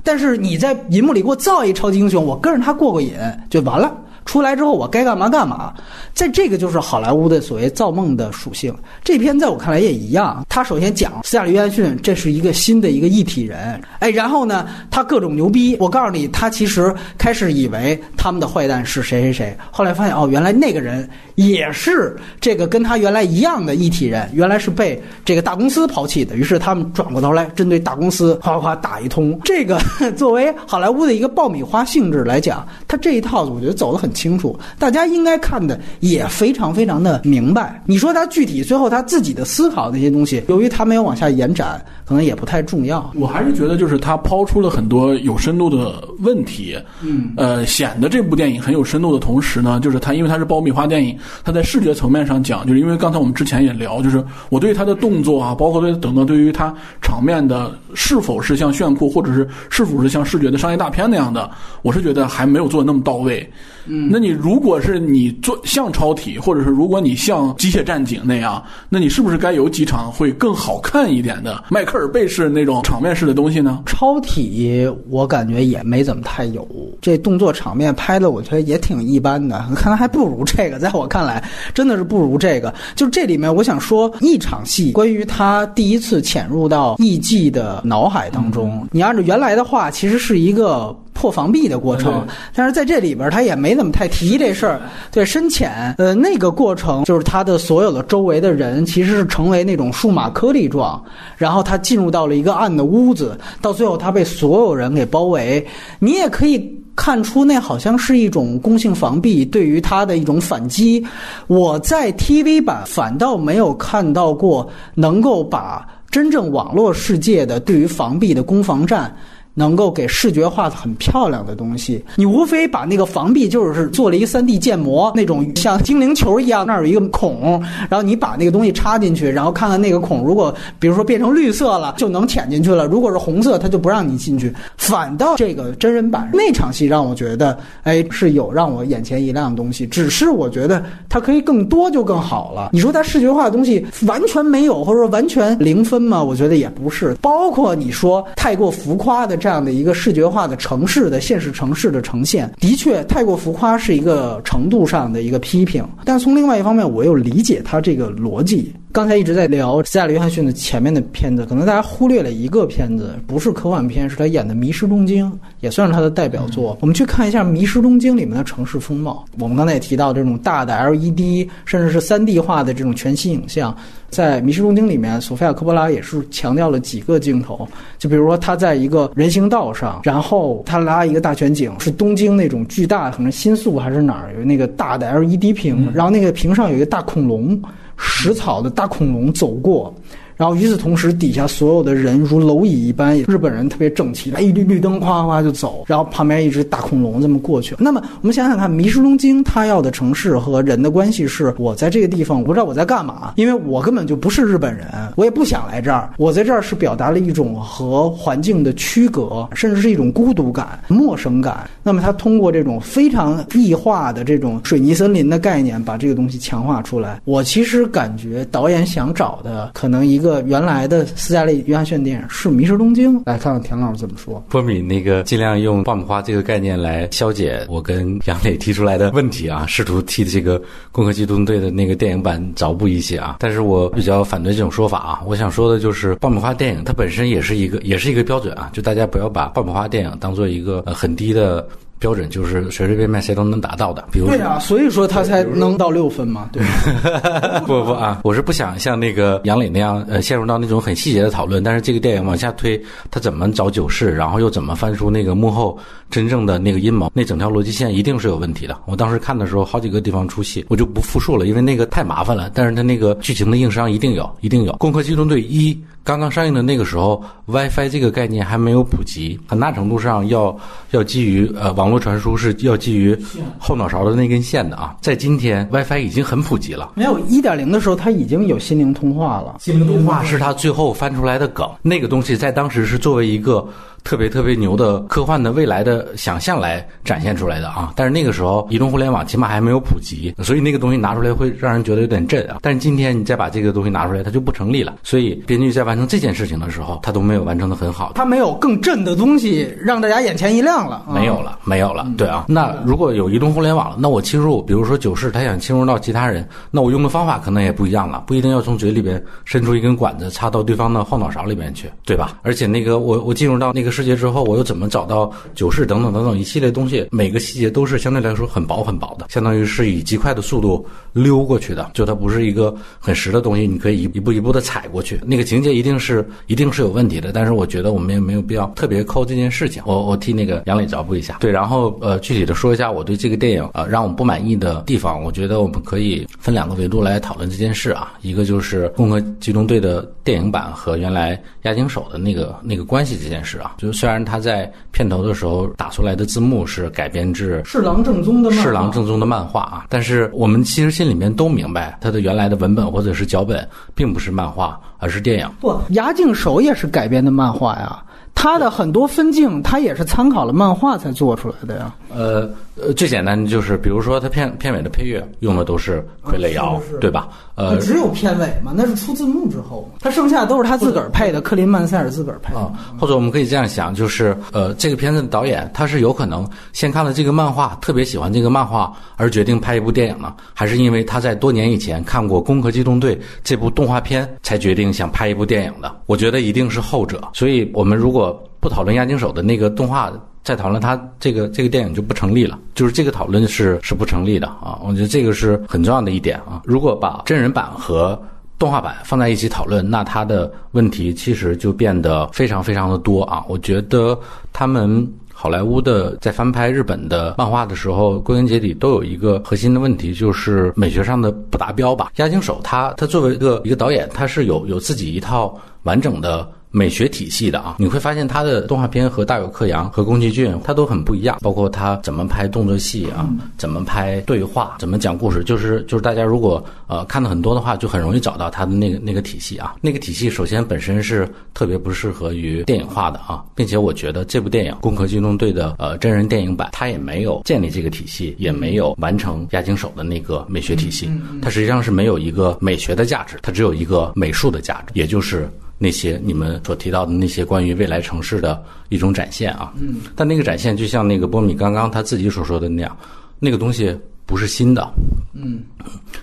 但是你在银幕里给我造一超级英雄，我跟着他过过瘾就完了。出来之后我该干嘛干嘛，在这个就是好莱坞的所谓造梦的属性。这篇在我看来也一样，他首先讲斯嘉丽·约翰逊这是一个新的一个一体人，哎，然后呢，他各种牛逼。我告诉你，他其实开始以为他们的坏蛋是谁谁谁，后来发现哦，原来那个人也是这个跟他原来一样的一体人，原来是被这个大公司抛弃的。于是他们转过头来针对大公司哗哗打一通。这个 作为好莱坞的一个爆米花性质来讲，他这一套我觉得走得很清楚，大家应该看的也非常非常的明白。你说他具体最后他自己的思考那些东西，由于他没有往下延展，可能也不太重要。我还是觉得，就是他抛出了很多有深度的问题，嗯，呃，显得这部电影很有深度的同时呢，就是他因为他是爆米花电影，他在视觉层面上讲，就是因为刚才我们之前也聊，就是我对他的动作啊，包括对等等对于他场面的是否是像炫酷，或者是是否是像视觉的商业大片那样的，我是觉得还没有做的那么到位。嗯，那你如果是你做像超体，或者是如果你像机械战警那样，那你是不是该有几场会更好看一点的迈克尔贝式那种场面式的东西呢？超体我感觉也没怎么太有，这动作场面拍的我觉得也挺一般的，可能还不如这个，在我看来真的是不如这个。就这里面我想说一场戏，关于他第一次潜入到艺伎的脑海当中，你按照原来的话，其实是一个。破防壁的过程，但是在这里边他也没怎么太提这事儿。对，深浅，呃，那个过程就是他的所有的周围的人其实是成为那种数码颗粒状，然后他进入到了一个暗的屋子，到最后他被所有人给包围。你也可以看出，那好像是一种攻性防壁对于他的一种反击。我在 TV 版反倒没有看到过能够把真正网络世界的对于防壁的攻防战。能够给视觉化很漂亮的东西，你无非把那个防壁就是做了一个三 D 建模，那种像精灵球一样，那儿有一个孔，然后你把那个东西插进去，然后看看那个孔，如果比如说变成绿色了，就能潜进去了；如果是红色，它就不让你进去。反倒这个真人版那场戏让我觉得，哎，是有让我眼前一亮的东西。只是我觉得它可以更多就更好了。你说它视觉化的东西完全没有，或者说完全零分吗？我觉得也不是。包括你说太过浮夸的。这样的一个视觉化的城市的现实城市的呈现，的确太过浮夸是一个程度上的一个批评。但从另外一方面，我又理解他这个逻辑。刚才一直在聊斯嘉丽·约翰逊的前面的片子，可能大家忽略了一个片子，不是科幻片，是他演的《迷失东京》，也算是他的代表作。我们去看一下《迷失东京》里面的城市风貌。我们刚才也提到这种大的 LED，甚至是三 D 化的这种全息影像。在《迷失东京》里面，索菲亚·科波拉也是强调了几个镜头，就比如说他在一个人行道上，然后他拉一个大全景，是东京那种巨大，可能新宿还是哪儿有那个大的 LED 屏，然后那个屏上有一个大恐龙，食草的大恐龙走过。然后与此同时，底下所有的人如蝼蚁一般，日本人特别整齐，来一绿绿灯哗哗就走，然后旁边一只大恐龙这么过去。那么我们想想看，《迷失东京》它要的城市和人的关系是：我在这个地方，我不知道我在干嘛，因为我根本就不是日本人，我也不想来这儿。我在这儿是表达了一种和环境的区隔，甚至是一种孤独感、陌生感。那么他通过这种非常异化的这种水泥森林的概念，把这个东西强化出来。我其实感觉导演想找的可能一个个。原来的斯嘉丽·约翰逊电影是《迷失东京》，来看看田老师怎么说。波米那个尽量用爆米花这个概念来消解我跟杨磊提出来的问题啊，试图替这个《攻壳机动队》的那个电影版找补一些啊。但是我比较反对这种说法啊。我想说的就是，爆米花电影它本身也是一个也是一个标准啊，就大家不要把爆米花电影当做一个、呃、很低的。标准就是随随便便谁都能达到的。比如对啊，所以说他才能到六分嘛，对吧？不不啊，我是不想像那个杨磊那样，呃，陷入到那种很细节的讨论。但是这个电影往下推，他怎么找九世，然后又怎么翻出那个幕后真正的那个阴谋，那整条逻辑线一定是有问题的。我当时看的时候，好几个地方出戏，我就不复述了，因为那个太麻烦了。但是他那个剧情的硬伤一定有，一定有。《攻壳机动队一》刚刚上映的那个时候，WiFi 这个概念还没有普及，很大程度上要要基于呃网络传输是要基于后脑勺的那根线的啊。在今天，WiFi 已经很普及了。没有一点零的时候，它已经有心灵通话了。心灵通话是它最后翻出来的梗，那个东西在当时是作为一个特别特别牛的科幻的未来的想象来展现出来的啊。但是那个时候，移动互联网起码还没有普及，所以那个东西拿出来会让人觉得有点震啊。但是今天你再把这个东西拿出来，它就不成立了。所以编剧在完成这件事情的时候，他都没有完成的很好。他没有更震的东西让大家眼前一亮了。啊没有了，没有了，对啊。那如果有移动互联网了，那我侵入，比如说九世，他想侵入到其他人，那我用的方法可能也不一样了，不一定要从嘴里边伸出一根管子插到对方的后脑勺里面去，对吧？而且那个我我进入到那个世界之后，我又怎么找到九世等等等等一系列东西，每个细节都是相对来说很薄很薄的，相当于是以极快的速度溜过去的，就它不是一个很实的东西，你可以一步一步的踩过去。那个情节一定是一定是有问题的，但是我觉得我们也没有必要特别抠这件事情。我我替那个杨磊找补一下，对，然后呃具体的说一下我对这个电影呃让我不满意的地方，我觉得我们可以分两个维度来讨论这件事啊，一个就是《共和机动队》的电影版和原来押井守的那个那个关系这件事啊，就虽然他在片头的时候打出来的字幕是改编至侍郎正宗的侍郎正宗的漫画啊，但是我们其实心里面都明白，它的原来的文本或者是脚本并不是漫画，而是电影。不，牙镜手也是改编的漫画呀。他的很多分镜，他也是参考了漫画才做出来的呀。呃呃，最简单的就是，比如说他片片尾的配乐用的都是傀儡摇，对吧？呃，只有片尾嘛，那是出字幕之后，他剩下都是他自个儿配的，克林曼塞尔自个儿配的。啊，或者我们可以这样想，就是呃，这个片子的导演他是有可能先看了这个漫画，特别喜欢这个漫画，而决定拍一部电影呢，还是因为他在多年以前看过《攻壳机动队》这部动画片，才决定想拍一部电影的？我觉得一定是后者。所以我们如果不讨论押井守的那个动画。再讨论他这个这个电影就不成立了，就是这个讨论是是不成立的啊！我觉得这个是很重要的一点啊。如果把真人版和动画版放在一起讨论，那它的问题其实就变得非常非常的多啊！我觉得他们好莱坞的在翻拍日本的漫画的时候，归根结底都有一个核心的问题，就是美学上的不达标吧。押井守他他作为一个一个导演，他是有有自己一套完整的。美学体系的啊，你会发现他的动画片和大有克洋和宫崎骏他都很不一样，包括他怎么拍动作戏啊，怎么拍对话，怎么讲故事，就是就是大家如果呃看的很多的话，就很容易找到他的那个那个体系啊。那个体系首先本身是特别不适合于电影化的啊，并且我觉得这部电影《攻壳机动队》的呃真人电影版，它也没有建立这个体系，也没有完成押井守的那个美学体系，它实际上是没有一个美学的价值，它只有一个美术的价值，也就是。那些你们所提到的那些关于未来城市的一种展现啊，嗯，但那个展现就像那个波米刚刚他自己所说的那样，那个东西不是新的，嗯，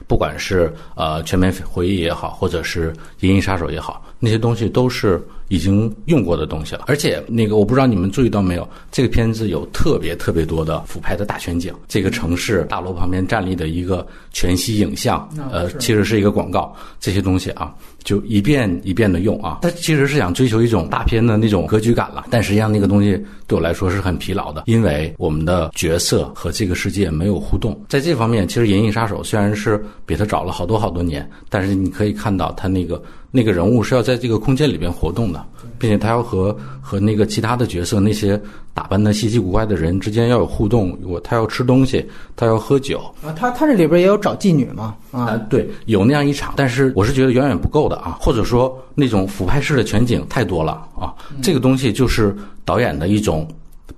不管是呃全面回忆也好，或者是银翼杀手也好，那些东西都是已经用过的东西了。而且那个我不知道你们注意到没有，这个片子有特别特别多的俯拍的大全景，这个城市大楼旁边站立的一个全息影像，呃，其实是一个广告，这些东西啊。就一遍一遍的用啊，他其实是想追求一种大片的那种格局感了，但实际上那个东西对我来说是很疲劳的，因为我们的角色和这个世界没有互动。在这方面，其实《银翼杀手》虽然是比他找了好多好多年，但是你可以看到他那个那个人物是要在这个空间里边活动的，并且他要和和那个其他的角色那些打扮的稀奇古怪的人之间要有互动，我他要吃东西，他要喝酒啊，他他这里边也有找妓女嘛啊，对，有那样一场，但是我是觉得远远不够的。啊，或者说那种俯拍式的全景太多了啊，这个东西就是导演的一种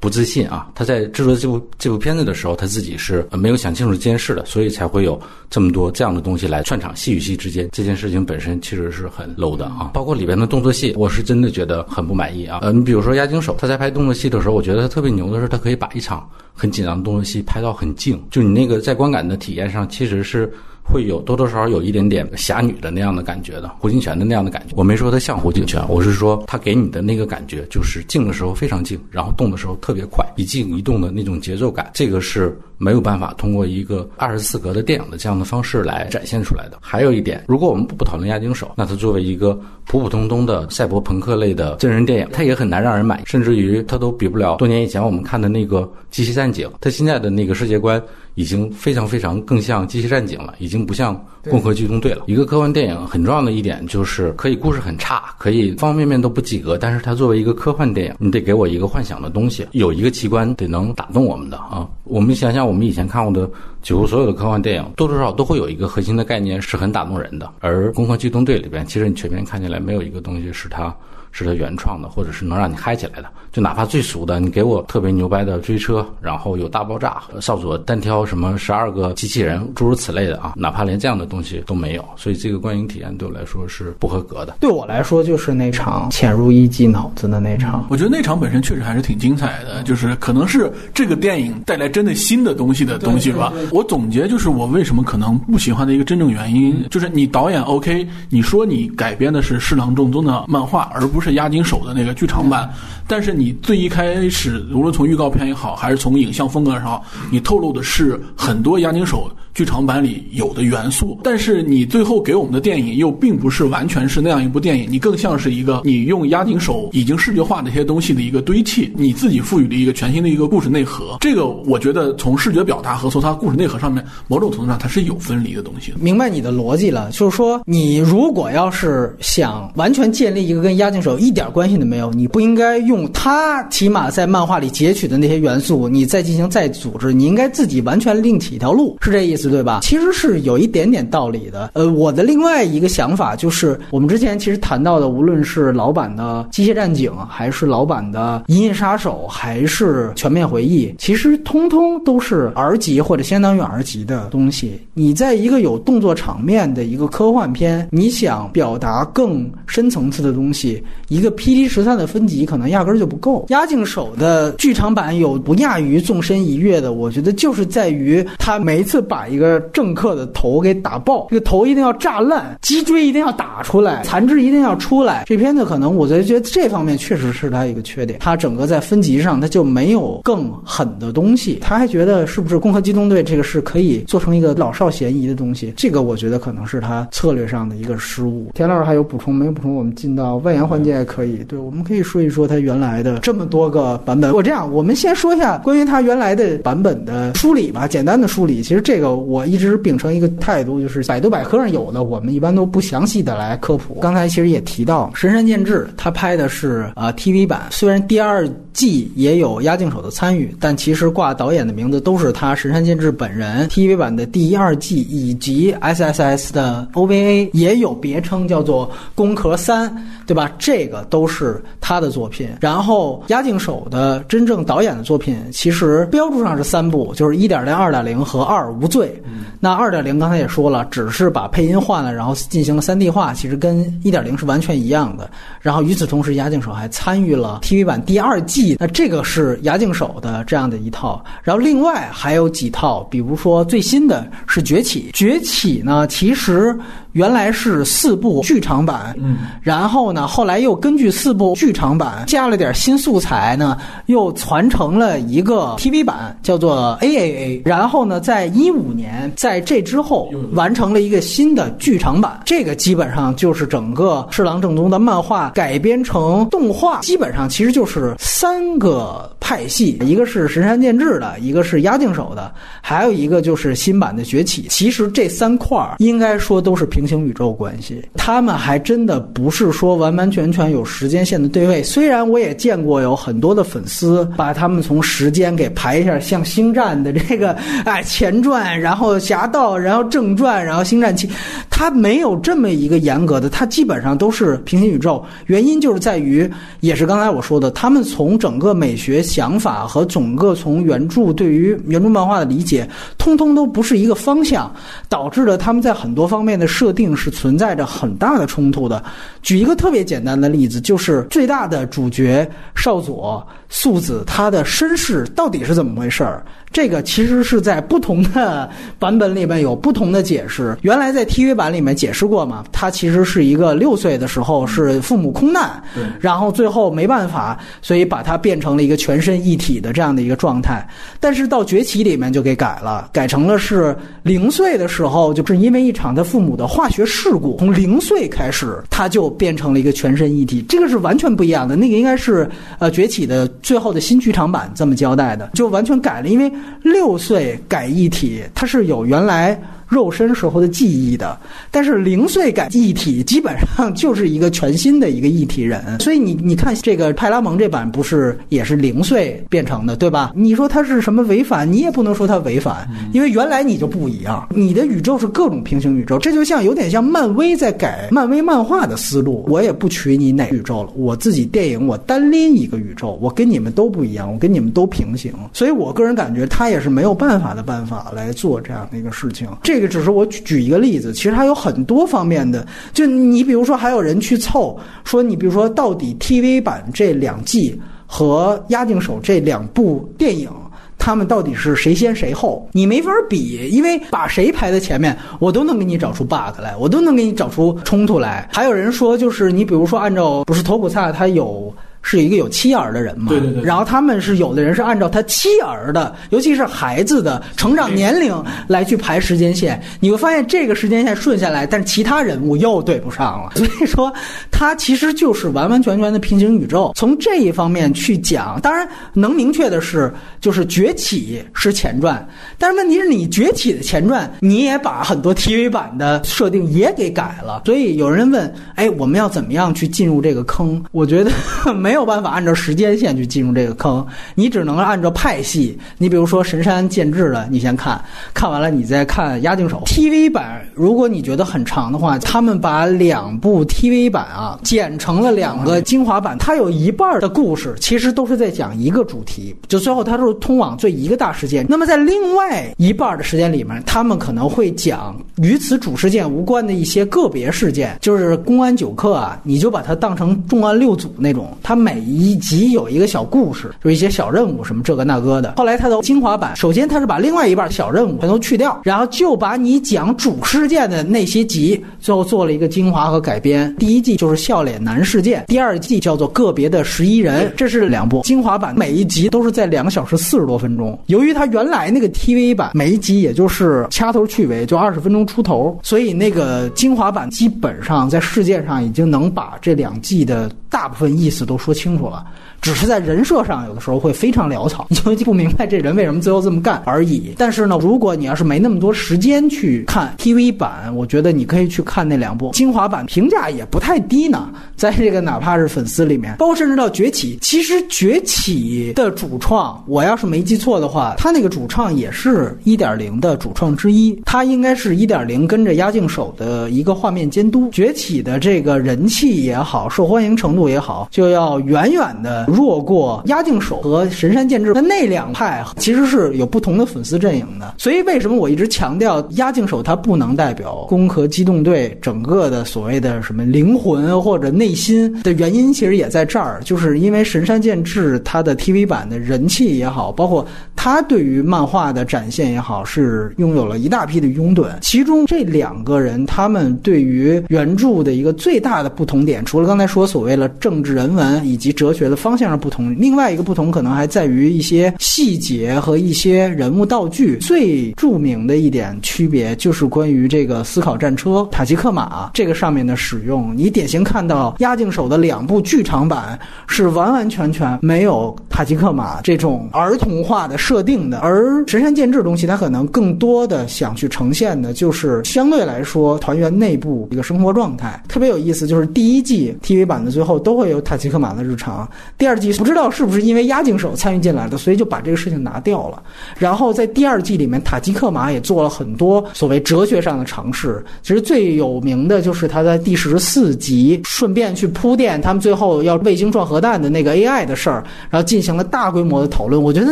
不自信啊。他在制作这部这部片子的时候，他自己是没有想清楚这件事的，所以才会有这么多这样的东西来串场，戏与戏之间这件事情本身其实是很 low 的啊。包括里边的动作戏，我是真的觉得很不满意啊。呃，你比如说押井守，他在拍动作戏的时候，我觉得他特别牛的是，他可以把一场很紧张的动作戏拍到很静，就你那个在观感的体验上，其实是。会有多多少少有一点点侠女的那样的感觉的，胡金铨的那样的感觉。我没说他像胡金铨，我是说他给你的那个感觉就是静的时候非常静，然后动的时候特别快，一静一动的那种节奏感，这个是。没有办法通过一个二十四格的电影的这样的方式来展现出来的。还有一点，如果我们不讨论押井守，那它作为一个普普通通的赛博朋克类的真人电影，它也很难让人满意，甚至于它都比不了多年以前我们看的那个《机械战警》。它现在的那个世界观已经非常非常更像《机械战警》了，已经不像《共和机动队》了。一个科幻电影很重要的一点就是可以故事很差，可以方方面面都不及格，但是它作为一个科幻电影，你得给我一个幻想的东西，有一个奇观得能打动我们的啊。我们想想我。我们以前看过的几乎所有的科幻电影，多多少少都会有一个核心的概念是很打动人的。而《攻壳机动队》里边，其实你全面看起来没有一个东西是它。是它原创的，或者是能让你嗨起来的，就哪怕最俗的，你给我特别牛掰的追车，然后有大爆炸，少佐单挑什么十二个机器人，诸如此类的啊，哪怕连这样的东西都没有，所以这个观影体验对我来说是不合格的。对我来说，就是那场潜入一级脑子的那场，我觉得那场本身确实还是挺精彩的，就是可能是这个电影带来真的新的东西的东西吧。我总结就是我为什么可能不喜欢的一个真正原因，就是你导演 OK，你说你改编的是侍郎正宗的漫画，而不是。押金手的那个剧场版，但是你你最一开始，无论从预告片也好，还是从影像风格上，你透露的是很多押井守剧场版里有的元素。但是你最后给我们的电影又并不是完全是那样一部电影，你更像是一个你用押井守已经视觉化的一些东西的一个堆砌，你自己赋予的一个全新的一个故事内核。这个我觉得从视觉表达和从它故事内核上面，某种程度上它是有分离的东西。明白你的逻辑了，就是说你如果要是想完全建立一个跟押井守一点关系都没有，你不应该用他他起码在漫画里截取的那些元素，你再进行再组织，你应该自己完全另起一条路，是这意思对吧？其实是有一点点道理的。呃，我的另外一个想法就是，我们之前其实谈到的，无论是老版的《机械战警》，还是老版的《银翼杀手》，还是《全面回忆》，其实通通都是 R 级或者相当于 R 级的东西。你在一个有动作场面的一个科幻片，你想表达更深层次的东西，一个。P D 十三的分级可能压根儿就不够。押井守的剧场版有不亚于纵身一跃的，我觉得就是在于他每一次把一个政客的头给打爆，这个头一定要炸烂，脊椎一定要打出来，残肢一定要出来。这片子可能我觉得觉得这方面确实是他一个缺点，他整个在分级上他就没有更狠的东西。他还觉得是不是《共和机动队》这个是可以做成一个老少咸宜的东西？这个我觉得可能是他策略上的一个失误。田老师还有补充没有补充？我们进到外延环节也可以。对，我们可以说一说他原来的这么多个版本。我这样，我们先说一下关于它原来的版本的梳理吧，简单的梳理。其实这个我一直秉承一个态度，就是百度百科上有的，我们一般都不详细的来科普。刚才其实也提到神山健治，他拍的是啊 TV 版，虽然第二季也有押井守的参与，但其实挂导演的名字都是他神山健治本人。TV 版的第一、二季以及 SSS 的 OVA 也有别称，叫做《工壳三》，对吧？这个。都是他的作品，然后押井守的真正导演的作品，其实标注上是三部，就是一点零、二点零和二无罪。那二点零刚才也说了，只是把配音换了，然后进行了三 D 化，其实跟一点零是完全一样的。然后与此同时，押井守还参与了 TV 版第二季，那这个是押井守的这样的一套。然后另外还有几套，比如说最新的是《崛起》，《崛起》呢其实。原来是四部剧场版，嗯，然后呢，后来又根据四部剧场版加了点新素材呢，又传承了一个 TV 版，叫做 AAA。然后呢，在一五年，在这之后完成了一个新的剧场版，这个基本上就是整个侍郎正宗的漫画改编成动画，基本上其实就是三个派系，一个是神山健治的，一个是押井守的，还有一个就是新版的崛起。其实这三块应该说都是。平行宇宙关系，他们还真的不是说完完全全有时间线的对位。虽然我也见见过有很多的粉丝把他们从时间给排一下，像星战的这个 哎前传，然后侠盗，然后正传，然后星战七，他没有这么一个严格的，他基本上都是平行宇宙。原因就是在于，也是刚才我说的，他们从整个美学想法和整个从原著对于原著漫画的理解，通通都不是一个方向，导致了他们在很多方面的设定是存在着很大的冲突的。举一个特别简单的例子，就是最大的主角少佐素子，他的身世到底是怎么回事儿？这个其实是在不同的版本里面有不同的解释。原来在 TV 版里面解释过嘛，他其实是一个六岁的时候是父母空难，然后最后没办法，所以把他变成了一个全身一体的这样的一个状态。但是到崛起里面就给改了，改成了是零岁的时候，就是因为一场他父母的化学事故，从零岁开始他就变成了一个全身一体，这个是完全不一样的。那个应该是呃崛起的最后的新剧场版这么交代的，就完全改了，因为。六岁改一体，它是有原来。肉身时候的记忆的，但是零碎感一体基本上就是一个全新的一个一体人，所以你你看这个派拉蒙这版不是也是零碎变成的对吧？你说它是什么违反？你也不能说它违反，因为原来你就不一样，你的宇宙是各种平行宇宙，这就像有点像漫威在改漫威漫画的思路，我也不取你哪宇宙了，我自己电影我单拎一个宇宙，我跟你们都不一样，我跟你们都平行，所以我个人感觉他也是没有办法的办法来做这样的一个事情，这。这个只是我举举一个例子，其实还有很多方面的。就你比如说，还有人去凑说，你比如说，到底 TV 版这两季和《押境手》这两部电影，他们到底是谁先谁后？你没法比，因为把谁排在前面，我都能给你找出 bug 来，我都能给你找出冲突来。还有人说，就是你比如说，按照不是头骨萨他有。是一个有妻儿的人嘛？对对对。然后他们是有的人是按照他妻儿的，尤其是孩子的成长年龄来去排时间线。你会发现这个时间线顺下来，但是其他人物又对不上了。所以说，它其实就是完完全全的平行宇宙。从这一方面去讲，当然能明确的是，就是崛起是前传。但是问题是你崛起的前传，你也把很多 TV 版的设定也给改了。所以有人问，哎，我们要怎么样去进入这个坑？我觉得 没。没有办法按照时间线去进入这个坑，你只能按照派系。你比如说神山健治的，你先看看完了，你再看押境手 TV 版。如果你觉得很长的话，他们把两部 TV 版啊剪成了两个精华版，它有一半的故事其实都是在讲一个主题，就最后它都是通往这一个大事件。那么在另外一半的时间里面，他们可能会讲与此主事件无关的一些个别事件，就是公安九课啊，你就把它当成重案六组那种，他们。每一集有一个小故事，就一些小任务，什么这个那个的。后来它的精华版，首先它是把另外一半小任务全都去掉，然后就把你讲主事件的那些集，最后做了一个精华和改编。第一季就是笑脸男事件，第二季叫做个别的十一人，这是两部精华版，每一集都是在两个小时四十多分钟。由于它原来那个 TV 版每一集也就是掐头去尾，就二十分钟出头，所以那个精华版基本上在世界上已经能把这两季的大部分意思都说。清楚了。只是在人设上，有的时候会非常潦草，你就不明白这人为什么最后这么干而已。但是呢，如果你要是没那么多时间去看 TV 版，我觉得你可以去看那两部精华版，评价也不太低呢。在这个哪怕是粉丝里面，包括甚至到崛起，其实崛起的主创，我要是没记错的话，他那个主创也是一点零的主创之一，他应该是一点零跟着压境手的一个画面监督。崛起的这个人气也好，受欢迎程度也好，就要远远的。弱过押境手和神山健治，那那两派其实是有不同的粉丝阵营的。所以为什么我一直强调押境手他不能代表攻壳机动队整个的所谓的什么灵魂或者内心的原因，其实也在这儿，就是因为神山健治他的 TV 版的人气也好，包括他对于漫画的展现也好，是拥有了一大批的拥趸。其中这两个人，他们对于原著的一个最大的不同点，除了刚才说所谓的政治人文以及哲学的方向。上不同，另外一个不同可能还在于一些细节和一些人物道具。最著名的一点区别就是关于这个思考战车塔吉克马这个上面的使用。你典型看到押境手的两部剧场版是完完全全没有塔吉克马这种儿童化的设定的，而神山健治东西它可能更多的想去呈现的就是相对来说团员内部一个生活状态。特别有意思，就是第一季 TV 版的最后都会有塔吉克马的日常。第二季不知道是不是因为押井守参与进来的，所以就把这个事情拿掉了。然后在第二季里面，塔吉克马也做了很多所谓哲学上的尝试。其实最有名的就是他在第十四集顺便去铺垫他们最后要卫星撞核弹的那个 AI 的事儿，然后进行了大规模的讨论。我觉得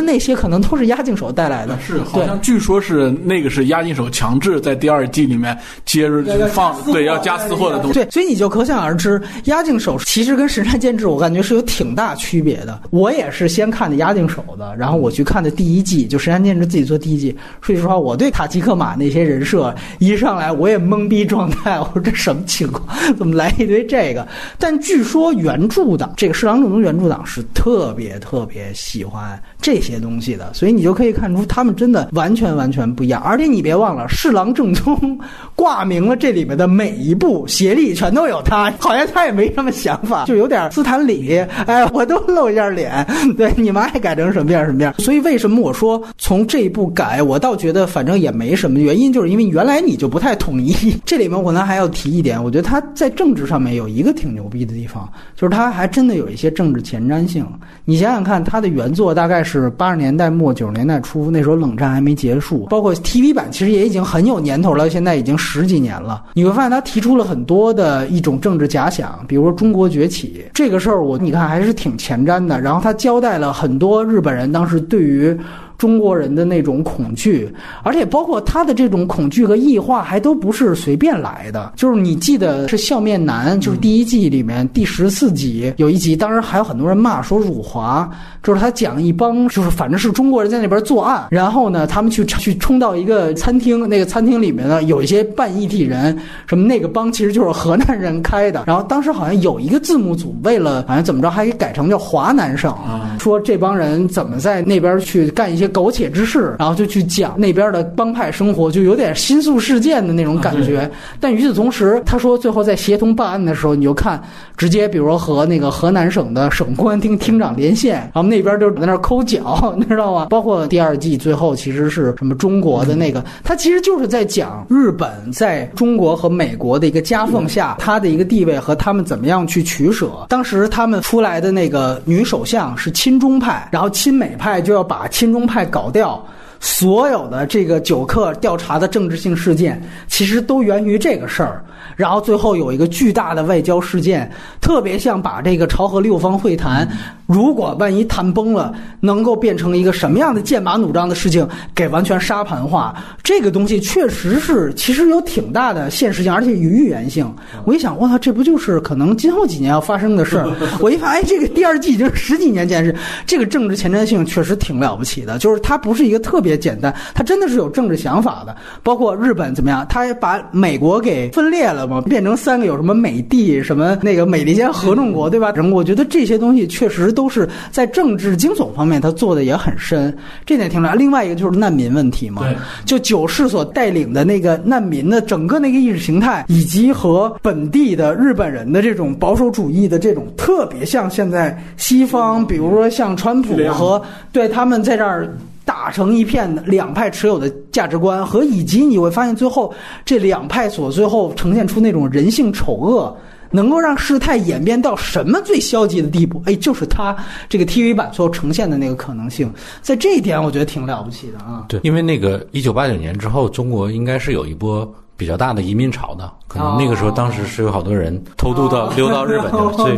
那些可能都是押井守带来的。是，好像据说是那个是押井守强制在第二季里面接着放，对，要加私货的东西。对，所以你就可想而知，押井守其实跟神山健治，我感觉是有挺大区别的。我也是先看的押井守的，然后我去看的第一季，就神山健治自己做第一季。说句实话，我对塔吉克马那些人设一上来我也懵逼状态，我说这什么情况？怎么来一堆这个？但据说原著党这个侍郎正宗原著党是特别特别喜欢这些东西的，所以你就可以看出他们真的完全完全不一样。而且你别忘了，侍郎正宗挂名了这里面的每一部协力全都有他，好像他也没什么想法，就有点斯坦李，哎，我都露一下脸，对，你们爱改成什么样什么样。所以为什么我说从这一步改，我倒觉得反正也没什么原因，就是因为原来你就不太统一。这里面我呢还要提一点，我觉得他在政治上面有一个挺牛逼的地方，就是他还真的有一些政治前瞻性。你想想看，他的原作大概是八十年代末九十年代初，那时候冷战还没结束，包括 TV 版其实也已经很有年头了，现在已经十几年了。你会发现他提出了很多的一种政治假想，比如说中国崛起这个事儿，我你看还是挺前瞻的。然后他交代了很多日本人当时对于。中国人的那种恐惧，而且包括他的这种恐惧和异化，还都不是随便来的。就是你记得是笑面男，就是第一季里面第十四集有一集，当时还有很多人骂说辱华，就是他讲一帮就是反正是中国人在那边作案，然后呢，他们去去冲到一个餐厅，那个餐厅里面呢有一些半异体人，什么那个帮其实就是河南人开的。然后当时好像有一个字幕组为了好像怎么着，还给改成叫华南省，说这帮人怎么在那边去干一些。苟且之事，然后就去讲那边的帮派生活，就有点新宿事件的那种感觉。但与此同时，他说最后在协同办案的时候，你就看直接，比如说和那个河南省的省公安厅厅长连线，然后那边就在那抠脚，你知道吗？包括第二季最后其实是什么中国的那个，他其实就是在讲日本在中国和美国的一个夹缝下，他的一个地位和他们怎么样去取舍。当时他们出来的那个女首相是亲中派，然后亲美派就要把亲中派。搞掉所有的这个九克调查的政治性事件，其实都源于这个事儿。然后最后有一个巨大的外交事件，特别像把这个朝核六方会谈，如果万一谈崩了，能够变成一个什么样的剑拔弩张的事情，给完全沙盘化。这个东西确实是，其实有挺大的现实性，而且有预言性。我一想，我操，这不就是可能今后几年要发生的事儿？我一发现，哎，这个第二季已经十几年前是这个政治前瞻性确实挺了不起的，就是它不是一个特别简单，它真的是有政治想法的。包括日本怎么样，它把美国给分裂了。变成三个有什么美帝什么那个美利坚合众国对吧？我觉得这些东西确实都是在政治惊悚方面他做的也很深，这点挺重要。另外一个就是难民问题嘛，就九世所带领的那个难民的整个那个意识形态，以及和本地的日本人的这种保守主义的这种特别像现在西方，比如说像川普和对他们在这儿。打成一片的两派持有的价值观和以及你会发现最后这两派所最后呈现出那种人性丑恶，能够让事态演变到什么最消极的地步？哎，就是他这个 TV 版最后呈现的那个可能性，在这一点我觉得挺了不起的啊。对，因为那个一九八九年之后，中国应该是有一波比较大的移民潮的。可能那个时候，当时是有好多人偷渡到溜到日本去，所以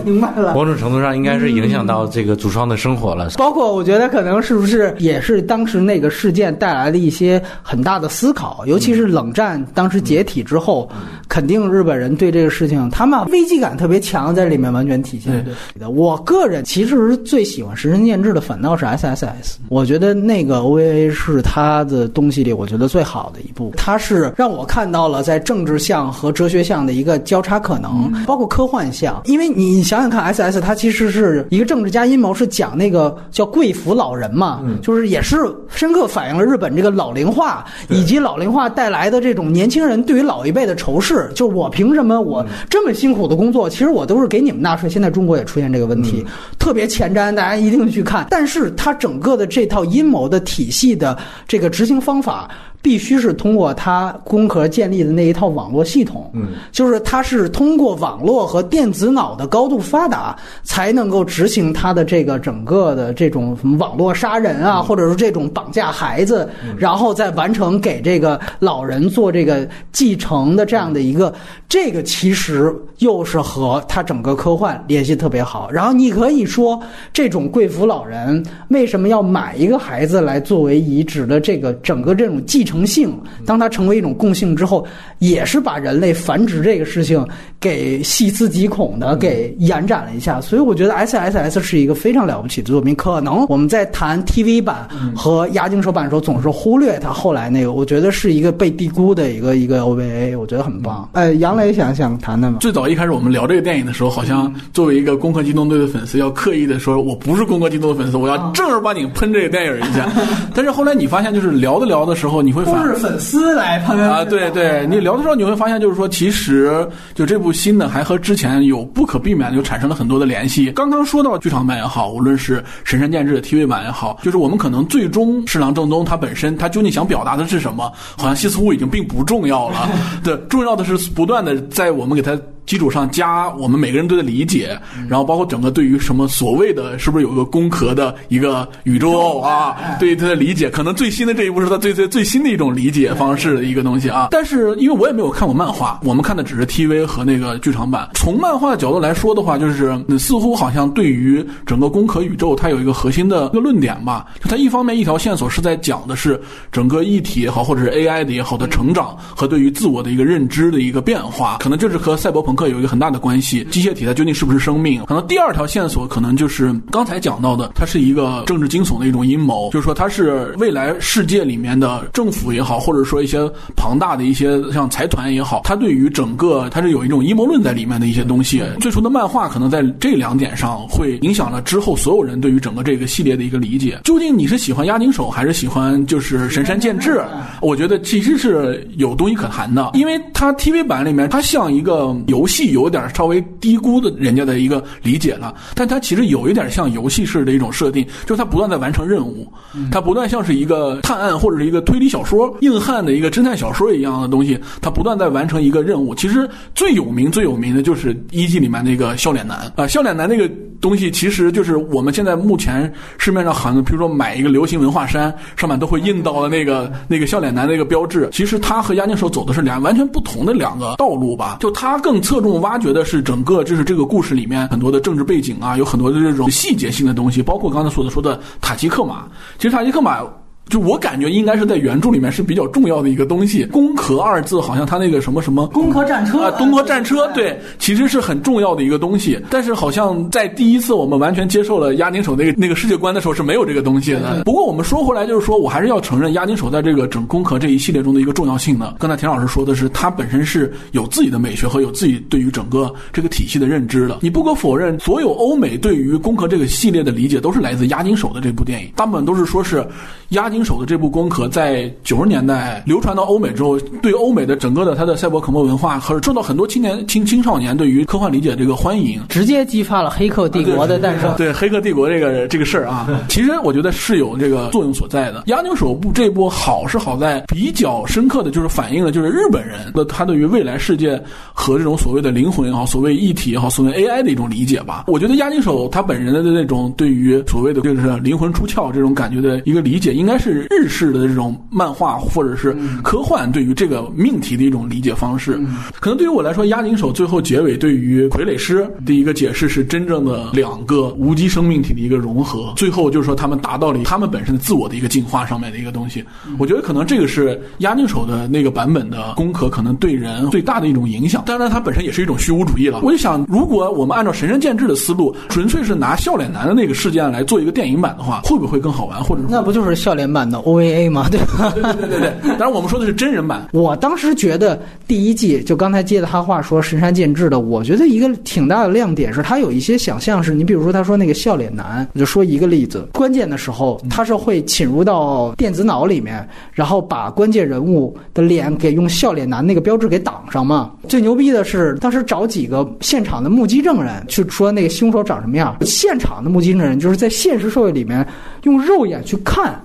某种程度上应该是影响到这个祖双的生活了。包括我觉得可能是不是也是当时那个事件带来的一些很大的思考，尤其是冷战当时解体之后，肯定日本人对这个事情他们危机感特别强，在里面完全体现。对，我个人其实最喜欢《神神念志》的反倒是 S S S，我觉得那个 O V A 是他的东西里我觉得最好的一部，它是让我看到了在政治项和哲学项的一个交叉可能，包括科幻项，因为你想想看，S S 它其实是一个政治家阴谋，是讲那个叫贵府老人嘛，就是也是深刻反映了日本这个老龄化以及老龄化带来的这种年轻人对于老一辈的仇视。就是我凭什么我这么辛苦的工作，其实我都是给你们纳税。现在中国也出现这个问题，特别前瞻，大家一定去看。但是它整个的这套阴谋的体系的这个执行方法。必须是通过它工壳建立的那一套网络系统，嗯，就是它是通过网络和电子脑的高度发达，才能够执行它的这个整个的这种什么网络杀人啊，或者是这种绑架孩子，然后再完成给这个老人做这个继承的这样的一个，这个其实又是和它整个科幻联系特别好。然后你可以说，这种贵妇老人为什么要买一个孩子来作为移植的这个整个这种继承性，当它成为一种共性之后，也是把人类繁殖这个事情给细思极恐的给延展了一下。所以我觉得 S S S 是一个非常了不起的作品。可能我们在谈 TV 版和押金手版的时候，总是忽略它后来那个，我觉得是一个被低估的一个一个 OVA，我觉得很棒。哎，杨磊想想谈谈吗？最早一开始我们聊这个电影的时候，好像作为一个《攻壳机动队》的粉丝，要刻意的说我不是《攻壳机动队》的粉丝，我要正儿八经喷这个电影一下。但是后来你发现，就是聊着聊的时候，你会发都是粉丝来喷啊，对对，你聊的时候你会发现，就是说，其实就这部新的还和之前有不可避免的就产生了很多的联系。刚刚说到剧场版也好，无论是神山健治的 TV 版也好，就是我们可能最终侍郎正宗他本身他究竟想表达的是什么，好像西斯屋已经并不重要了。对，重要的是不断的在我们给他。基础上加我们每个人对的理解，然后包括整个对于什么所谓的是不是有一个攻壳的一个宇宙啊，对于它的理解，可能最新的这一步是他最最最新的一种理解方式的一个东西啊。但是因为我也没有看过漫画，我们看的只是 TV 和那个剧场版。从漫画的角度来说的话，就是似乎好像对于整个攻壳宇宙，它有一个核心的一个论点吧。就它一方面一条线索是在讲的是整个一体也好，或者是 AI 的也好的成长和对于自我的一个认知的一个变化，可能就是和赛博朋。克有一个很大的关系，机械体它究竟是不是生命？可能第二条线索可能就是刚才讲到的，它是一个政治惊悚的一种阴谋，就是说它是未来世界里面的政府也好，或者说一些庞大的一些像财团也好，它对于整个它是有一种阴谋论在里面的一些东西。最初的漫画可能在这两点上会影响了之后所有人对于整个这个系列的一个理解。究竟你是喜欢押井守还是喜欢就是神山健治？我觉得其实是有东西可谈的，因为它 TV 版里面它像一个游。游戏有点稍微低估的人家的一个理解了，但它其实有一点像游戏式的一种设定，就是它不断在完成任务，它不断像是一个探案或者是一个推理小说、硬汉的一个侦探小说一样的东西，它不断在完成一个任务。其实最有名、最有名的就是一季里面那个笑脸男。啊，笑脸男那个东西其实就是我们现在目前市面上喊的，比如说买一个流行文化衫上面都会印到了那个那个笑脸男那个标志。其实他和押井守走的是两完全不同的两个道路吧，就他更侧。重挖掘的是整个，就是这个故事里面很多的政治背景啊，有很多的这种细节性的东西，包括刚才所的说的塔吉克马。其实塔吉克马。就我感觉应该是在原著里面是比较重要的一个东西，“攻壳”二字好像他那个什么什么“攻壳战车”啊，“攻壳战车”对，其实是很重要的一个东西。但是好像在第一次我们完全接受了押井守那个那个世界观的时候是没有这个东西的。不过我们说回来，就是说我还是要承认押井守在这个整“攻壳”这一系列中的一个重要性的。刚才田老师说的是，他本身是有自己的美学和有自己对于整个这个体系的认知的。你不可否认，所有欧美对于“攻壳”这个系列的理解都是来自押井守的这部电影，大部分都是说是押井守的这部《功壳》。在九十年代流传到欧美之后，对欧美的整个的它的赛博朋克文化，和受到很多青年青青少年对于科幻理解这个欢迎，直接激发了《黑客帝国》的诞生。对《黑客帝国》这个这个事儿啊，其实我觉得是有这个作用所在的。押井守部这波好是好在比较深刻的就是反映了就是日本人的他对于未来世界和这种所谓的灵魂也好，所谓一体也好，所谓 AI 的一种理解吧。我觉得押井守他本人的那种对于所谓的就是灵魂出窍这种感觉的一个理解，应该是日式的。这种漫画或者是科幻对于这个命题的一种理解方式，可能对于我来说，押井守最后结尾对于傀儡师的一个解释是真正的两个无机生命体的一个融合，最后就是说他们达到了他们本身的自我的一个进化上面的一个东西。我觉得可能这个是押井守的那个版本的功课可能对人最大的一种影响。当然，它本身也是一种虚无主义了。我就想，如果我们按照神神见智的思路，纯粹是拿笑脸男的那个事件来做一个电影版的话，会不会更好玩？或者那不就是笑脸版的 OVA？嘛？对吧对对对对，当然我们说的是真人版。我当时觉得第一季就刚才接着他话说神山健治的，我觉得一个挺大的亮点是他有一些想象是，你比如说他说那个笑脸男，我就说一个例子，关键的时候他是会侵入到电子脑里面，然后把关键人物的脸给用笑脸男那个标志给挡上嘛。最牛逼的是当时找几个现场的目击证人去说那个凶手长什么样，现场的目击证人就是在现实社会里面用肉眼去看。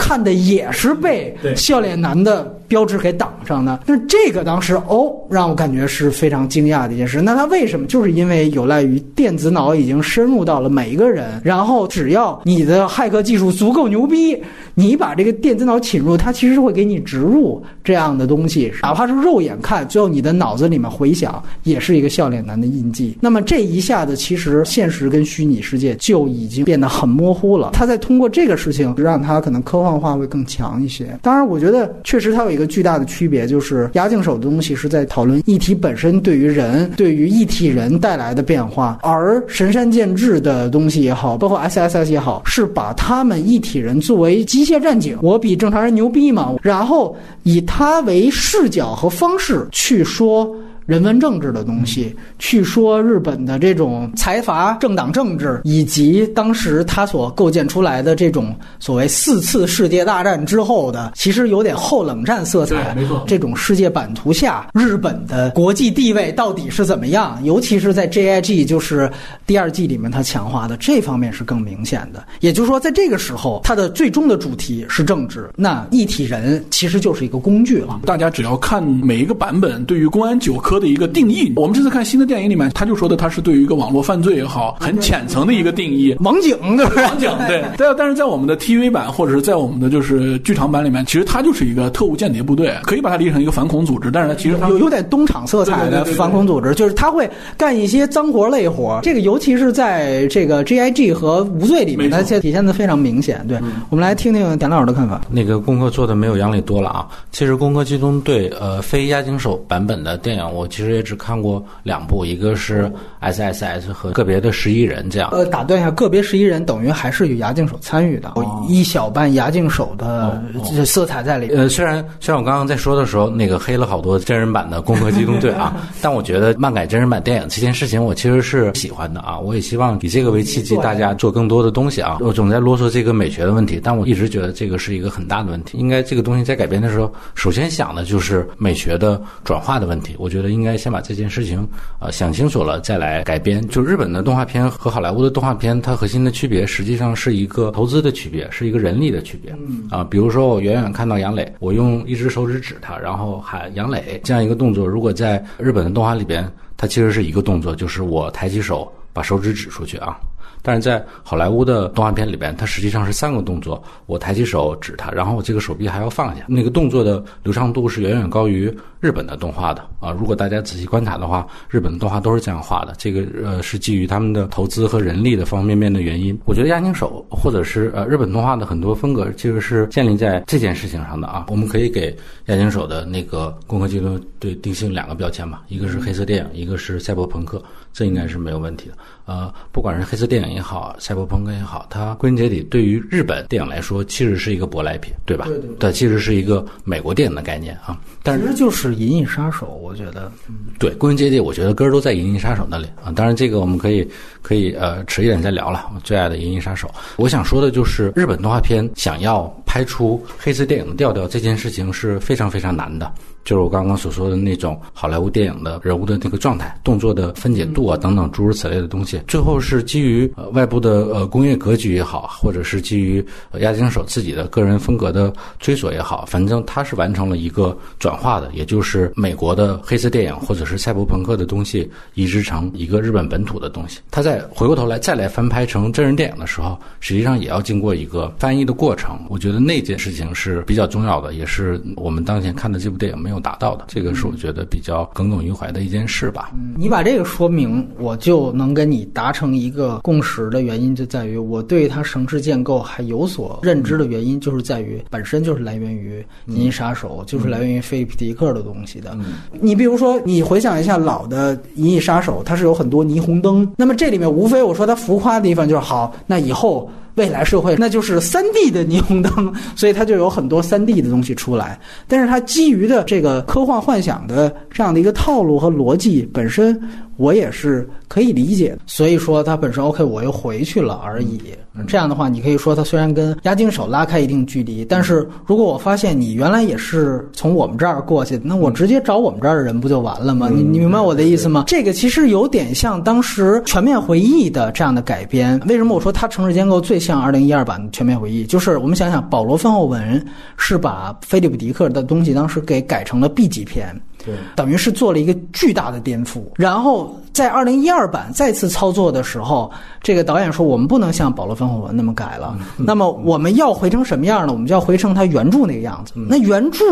看的也是被笑脸男的标志给挡上呢。那这个当时哦，让我感觉是非常惊讶的一件事。那它为什么？就是因为有赖于电子脑已经深入到了每一个人，然后只要你的骇客技术足够牛逼，你把这个电子脑侵入，它其实是会给你植入这样的东西，哪怕是肉眼看，最后你的脑子里面回想，也是一个笑脸男的印记。那么这一下子，其实现实跟虚拟世界就已经变得很模糊了。他在通过这个事情，让他可能科幻化会更强一些。当然，我觉得确实它有一个一个巨大的区别，就是压境手的东西是在讨论议题本身对于人、对于一体人带来的变化，而神山健治的东西也好，包括 S S S 也好，是把他们一体人作为机械战警，我比正常人牛逼嘛，然后以他为视角和方式去说。人文政治的东西，去说日本的这种财阀政党政治，以及当时他所构建出来的这种所谓四次世界大战之后的，其实有点后冷战色彩没错，这种世界版图下，日本的国际地位到底是怎么样？尤其是在 JIG 就是第二季里面，它强化的这方面是更明显的。也就是说，在这个时候，它的最终的主题是政治，那一体人其实就是一个工具了。大家只要看每一个版本对于公安九科的一个定义，我们这次看新的电影里面，他就说的他是对于一个网络犯罪也好，很浅层的一个定义。网警对不对？网警对对啊，但是在我们的 TV 版或者是在我们的就是剧场版里面，其实它就是一个特务间谍部队，可以把它理解成一个反恐组织，但是它其实有有点东厂色彩的反恐组织，就是他会干一些脏活累活。这个尤其是在这个 GIG 和无罪里面，它现在体现的非常明显。对，我们来听听田老师的看法。那个功课做的没有杨磊多了啊。其实《攻壳机动队》呃非押井守版本的电影，我其实也只看过两部，一个是 SSS 和个别的十一人这样。呃，打断一下，个别十一人等于还是有牙镜手参与的，有一小半牙镜手的这色彩在里面。呃，虽然虽然我刚刚在说的时候，那个黑了好多真人版的《攻壳机动队》啊，但我觉得漫改真人版电影这件事情，我其实是喜欢的啊。我也希望以这个为契机，大家做更多的东西啊。我总在啰嗦这个美学的问题，但我一直觉得这个是一个很大的问题。应该这个东西在改编的时候，首先想的就是美学的转化的问题。我觉得应该先把这件事情呃想清楚了，再来改编。就日本的动画片和好莱坞的动画片，它核心的区别实际上是一个投资的区别，是一个人力的区别。嗯啊，比如说我远远看到杨磊，我用一只手指指他，然后喊杨磊这样一个动作，如果在日本的动画里边，它其实是一个动作，就是我抬起手把手指指出去啊。但是在好莱坞的动画片里边，它实际上是三个动作：我抬起手指它，然后我这个手臂还要放下。那个动作的流畅度是远远高于日本的动画的啊！如果大家仔细观察的话，日本的动画都是这样画的。这个呃是基于他们的投资和人力的方方面面的原因。我觉得押井守或者是呃日本动画的很多风格，其实是建立在这件事情上的啊。我们可以给押井守的那个《攻壳机动队》定性两个标签吧，一个是黑色电影，一个是赛博朋克，这应该是没有问题的。呃，不管是黑色电影也好，赛博朋克也好，它归根结底对于日本电影来说，其实是一个舶来品，对吧？对对对它其实是一个美国电影的概念啊。但是其实就是《银翼杀手》，我觉得对，归根结底，我觉得根儿都在《银翼杀手》那里啊。当然，这个我们可以可以呃迟一点再聊了。我最爱的《银翼杀手》，我想说的就是，日本动画片想要拍出黑色电影的调调，这件事情是非常非常难的。就是我刚刚所说的那种好莱坞电影的人物的那个状态、动作的分解度啊等等诸如此类的东西，最后是基于呃外部的呃工业格局也好，或者是基于呃押井守自己的个人风格的追索也好，反正他是完成了一个转化的，也就是美国的黑色电影或者是赛博朋克的东西移植成一个日本本土的东西。他在回过头来再来翻拍成真人电影的时候，实际上也要经过一个翻译的过程。我觉得那件事情是比较重要的，也是我们当前看的这部电影没有达到的。这个是我觉得比较耿耿于怀的一件事吧。你把这个说明，我就能跟你达成一个共识的原因，就在于我对它城市建构还有所认知的原因，就是在于本身就是来源于《银翼杀手》，就是来源于菲利普迪克的东西的。你比如说，你回想一下老的《银翼杀手》，它是有很多霓虹灯，那么这里面无非我说它浮夸的地方就是好，那以后。未来社会那就是三 D 的霓虹灯，所以它就有很多三 D 的东西出来。但是它基于的这个科幻幻想的这样的一个套路和逻辑本身，我也是可以理解的。所以说它本身 OK，我又回去了而已。这样的话，你可以说它虽然跟押金手拉开一定距离，但是如果我发现你原来也是从我们这儿过去的，那我直接找我们这儿的人不就完了吗？你你明白我的意思吗？这个其实有点像当时全面回忆的这样的改编。为什么我说它城市建构最像二零一二版的全面回忆？就是我们想想，保罗·芬后文是把菲利普·迪克的东西当时给改成了 B 级片。对，等于是做了一个巨大的颠覆。然后在二零一二版再次操作的时候，这个导演说：“我们不能像保罗·芬霍文那么改了，那么我们要回成什么样呢？我们就要回成他原著那个样子。那原著。”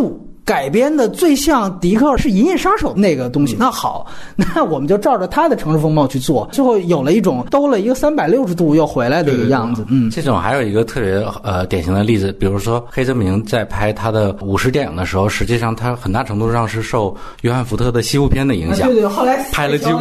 改编的最像迪克是《银翼杀手》那个东西，那好，那我们就照着他的城市风貌去做，最后有了一种兜了一个三百六十度又回来的一个样子。嗯，这种还有一个特别呃典型的例子，比如说黑泽明在拍他的武士电影的时候，实际上他很大程度上是受约翰福特的西部片的影响。对对，后来拍了几部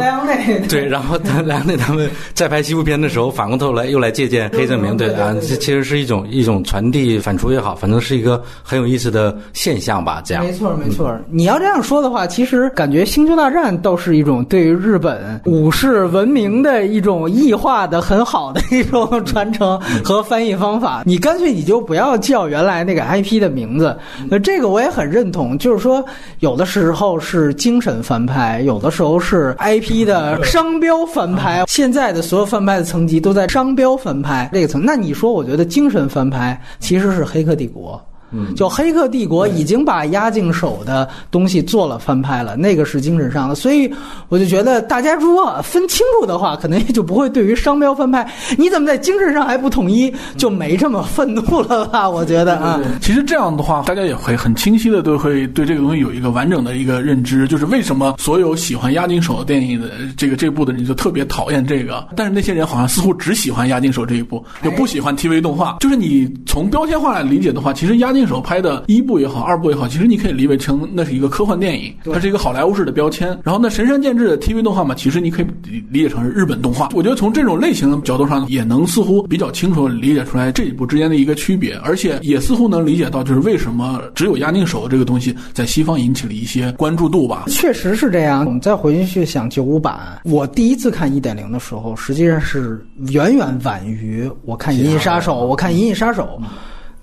对，然后他 梁内他们在拍西部片的时候，反过头来又来借鉴黑泽明。对啊，这其实是一种一种传递反刍也好，反正是一个很有意思的现象吧。这样。没错，没错。你要这样说的话，其实感觉《星球大战》倒是一种对于日本武士文明的一种异化的很好的一种传承和翻译方法。你干脆你就不要叫原来那个 IP 的名字。那这个我也很认同，就是说有的时候是精神翻拍，有的时候是 IP 的商标翻拍。现在的所有翻拍的层级都在商标翻拍这个层。那你说，我觉得精神翻拍其实是《黑客帝国》。嗯，就《黑客帝国》已经把押境手的东西做了翻拍了，那个是精神上的，所以我就觉得大家如果分清楚的话，可能也就不会对于商标翻拍，你怎么在精神上还不统一，就没这么愤怒了吧？我觉得啊，其实这样的话，大家也会很清晰的都会对这个东西有一个完整的一个认知，就是为什么所有喜欢押境手的电影的这个这部的人就特别讨厌这个，但是那些人好像似乎只喜欢押境手这一部，就不喜欢 TV 动画。就是你从标签化来理解的话，其实押境。手拍的一部也好，二部也好，其实你可以理解成那是一个科幻电影，它是一个好莱坞式的标签。然后那神山健治的 TV 动画嘛，其实你可以理解成是日本动画。我觉得从这种类型的角度上，也能似乎比较清楚理解出来这一部之间的一个区别，而且也似乎能理解到，就是为什么只有押宁手这个东西在西方引起了一些关注度吧。确实是这样。我们再回去想九五版，我第一次看一点零的时候，实际上是远远晚于我看《银翼杀手》，我看《银翼杀手》。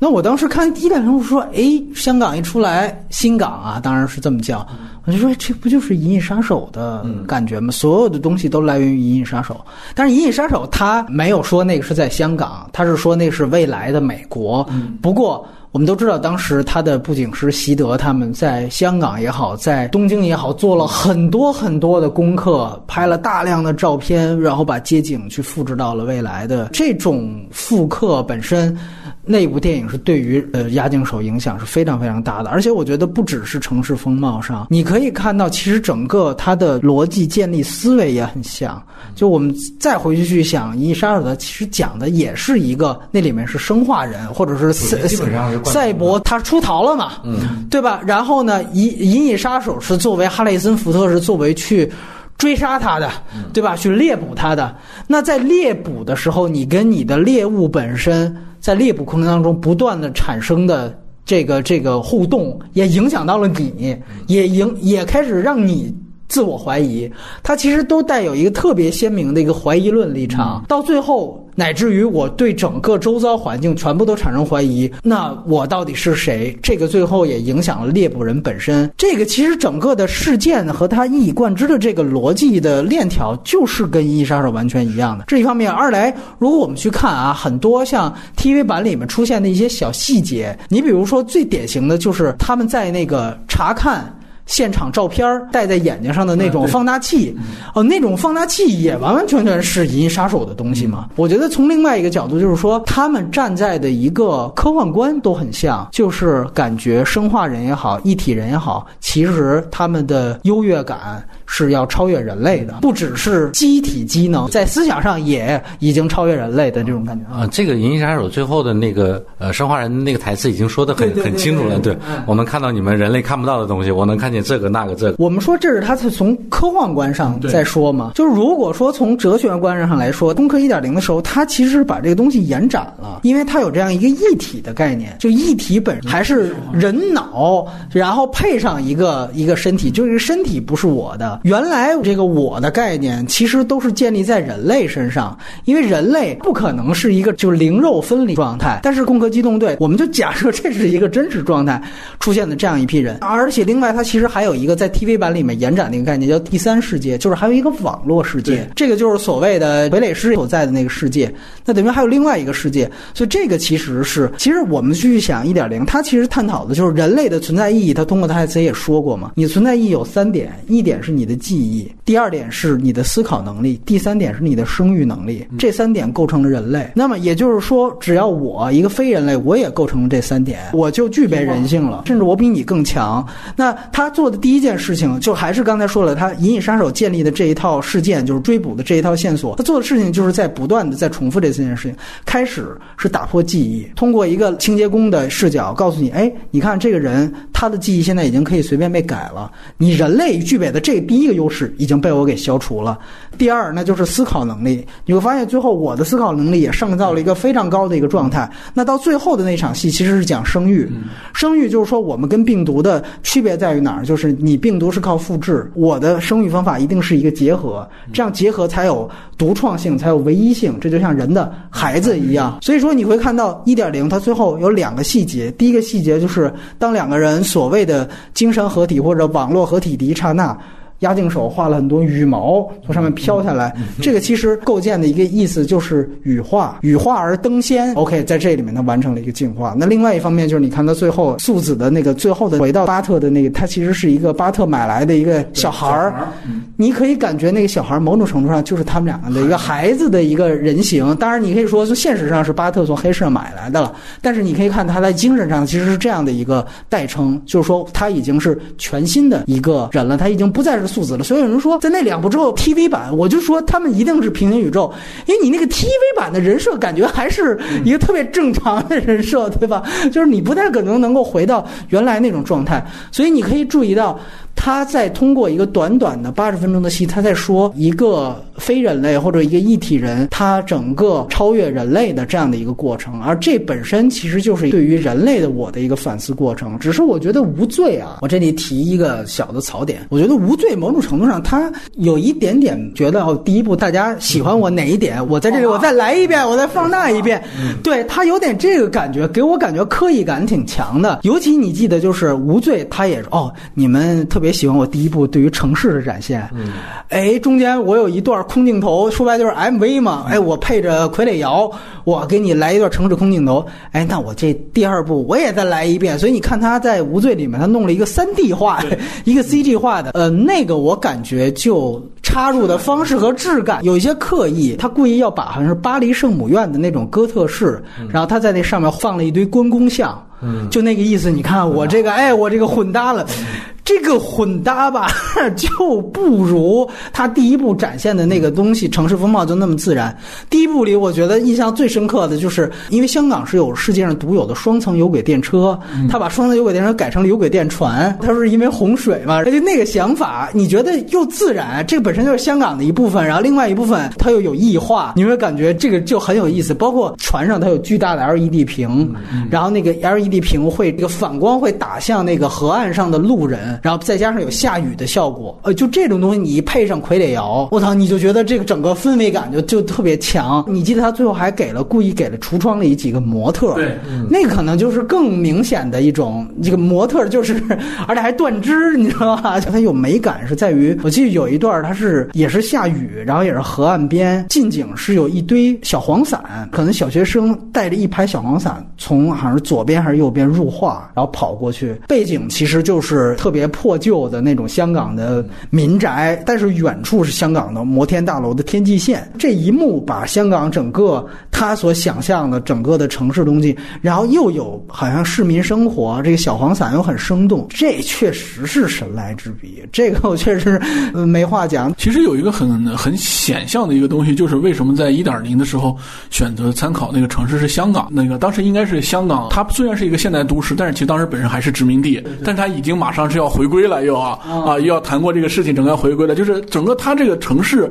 那我当时看第一代人物说，哎，香港一出来，新港啊，当然是这么叫，我就说这不就是《银翼杀手》的感觉吗？所有的东西都来源于《银翼杀手》，但是《银翼杀手》他没有说那个是在香港，他是说那是未来的美国。不过。我们都知道，当时他的布景师席德他们在香港也好，在东京也好，做了很多很多的功课，拍了大量的照片，然后把街景去复制到了未来的。这种复刻本身，那部电影是对于呃押井守影响是非常非常大的。而且我觉得不只是城市风貌上，你可以看到，其实整个它的逻辑建立思维也很像。就我们再回去去想《银翼杀手》的，其实讲的也是一个，那里面是生化人或者是基本上是。赛博他出逃了嘛？嗯，对吧？然后呢，银银翼杀手是作为哈雷森福特是作为去追杀他的，对吧？去猎捕他的。那在猎捕的时候，你跟你的猎物本身在猎捕过程当中不断的产生的这个这个互动，也影响到了你，也影也开始让你自我怀疑。他其实都带有一个特别鲜明的一个怀疑论立场，到最后。乃至于我对整个周遭环境全部都产生怀疑，那我到底是谁？这个最后也影响了猎捕人本身。这个其实整个的事件和他一以贯之的这个逻辑的链条，就是跟《银翼杀手》完全一样的。这一方面，二来，如果我们去看啊，很多像 TV 版里面出现的一些小细节，你比如说最典型的就是他们在那个查看。现场照片戴在眼睛上的那种放大器，哦，那种放大器也完完全全是《银翼杀手》的东西嘛？我觉得从另外一个角度，就是说他们站在的一个科幻观都很像，就是感觉生化人也好，一体人也好，其实他们的优越感。是要超越人类的，不只是机体机能，在思想上也已经超越人类的这种感觉啊。这个《银翼杀手》最后的那个呃生化人那个台词已经说的很很清楚了。对，我能看到你们人类看不到的东西，我能看见。这个那个这个。我们说这是他是从科幻观上在说嘛，就是如果说从哲学观上来说，攻壳一点零的时候，他其实把这个东西延展了，因为它有这样一个一体的概念，就一体本还是人脑，然后配上一个一个身体，就是身体不是我的。原来这个我的概念其实都是建立在人类身上，因为人类不可能是一个就是灵肉分离状态。但是攻壳机动队，我们就假设这是一个真实状态出现的这样一批人，而且另外它其实还有一个在 TV 版里面延展的一个概念，叫第三世界，就是还有一个网络世界，这个就是所谓的傀儡师所在的那个世界。那等于还有另外一个世界，所以这个其实是，其实我们继续想一点零，它其实探讨的就是人类的存在意义。它通过它自己也说过嘛，你存在意义有三点，一点是你的记忆，第二点是你的思考能力，第三点是你的生育能力。这三点构成了人类。那么也就是说，只要我一个非人类，我也构成了这三点，我就具备人性了，甚至我比你更强。那他做的第一件事情，就还是刚才说了，他《银翼杀手》建立的这一套事件，就是追捕的这一套线索。他做的事情就是在不断的在重复这四件事情。开始是打破记忆，通过一个清洁工的视角告诉你，哎，你看这个人他的记忆现在已经可以随便被改了。你人类具备的这第一个优势已经被我给消除了。第二，那就是思考能力。你会发现，最后我的思考能力也上到了一个非常高的一个状态。那到最后的那场戏，其实是讲生育。生育就是说，我们跟病毒的区别在于哪儿？就是你病毒是靠复制，我的生育方法一定是一个结合，这样结合才有独创性，才有唯一性。这就像人的孩子一样。所以说，你会看到一点零，它最后有两个细节。第一个细节就是当两个人所谓的精神合体或者网络合体的一刹那。押镜手画了很多羽毛从上面飘下来，这个其实构建的一个意思就是羽化，羽化而登仙。OK，在这里面它完成了一个进化。那另外一方面就是你看到最后素子的那个最后的回到巴特的那个，他其实是一个巴特买来的一个小孩儿，你可以感觉那个小孩某种程度上就是他们两个的一个孩子的一个人形。当然，你可以说现实上是巴特从黑市上买来的了，但是你可以看他在精神上其实是这样的一个代称，就是说他已经是全新的一个人了，他已经不再是。素质了，所以有人说在那两部之后，TV 版我就说他们一定是平行宇宙，因为你那个 TV 版的人设感觉还是一个特别正常的人设，对吧？就是你不太可能能够回到原来那种状态，所以你可以注意到。他在通过一个短短的八十分钟的戏，他在说一个非人类或者一个异体人，他整个超越人类的这样的一个过程，而这本身其实就是对于人类的我的一个反思过程。只是我觉得无罪啊，我这里提一个小的槽点，我觉得无罪某种程度上他有一点点觉得哦，第一部大家喜欢我哪一点，我在这里我再来一遍，我再放大一遍，对他有点这个感觉，给我感觉刻意感挺强的。尤其你记得就是无罪，他也哦，你们特别。别喜欢我第一部对于城市的展现，嗯哎，中间我有一段空镜头，说白就是 MV 嘛，哎，我配着傀儡摇，我给你来一段城市空镜头，哎，那我这第二部我也再来一遍，所以你看他在无罪里面，他弄了一个三 D 化，一个 CG 化的，呃，那个我感觉就插入的方式和质感有一些刻意，他故意要把好像是巴黎圣母院的那种哥特式，然后他在那上面放了一堆关公像，就那个意思，你看我这个，哎，我这个混搭了。这个混搭吧，就不如他第一部展现的那个东西，城市风貌就那么自然。第一部里，我觉得印象最深刻的就是，因为香港是有世界上独有的双层有轨电车，他把双层有轨电车改成了有轨电船，他是因为洪水嘛，而且那个想法，你觉得又自然，这个本身就是香港的一部分，然后另外一部分它又有异化，你会感觉这个就很有意思。包括船上它有巨大的 LED 屏，然后那个 LED 屏会这个反光会打向那个河岸上的路人。然后再加上有下雨的效果，呃，就这种东西你一配上傀儡摇，我操，你就觉得这个整个氛围感就就特别强。你记得他最后还给了故意给了橱窗里几个模特，对，那可能就是更明显的一种这个模特就是，而且还断肢，你知道吧？它有美感是在于，我记得有一段它是也是下雨，然后也是河岸边，近景是有一堆小黄伞，可能小学生带着一排小黄伞从好像是左边还是右边入画，然后跑过去，背景其实就是特别。破旧的那种香港的民宅，但是远处是香港的摩天大楼的天际线。这一幕把香港整个他所想象的整个的城市东西，然后又有好像市民生活，这个小黄伞又很生动，这确实是神来之笔。这个我确实没话讲。其实有一个很很显象的一个东西，就是为什么在一点零的时候选择参考那个城市是香港？那个当时应该是香港，它虽然是一个现代都市，但是其实当时本身还是殖民地，但它已经马上是要。回归了，又啊啊又要谈过这个事情，整个要回归了，就是整个他这个城市。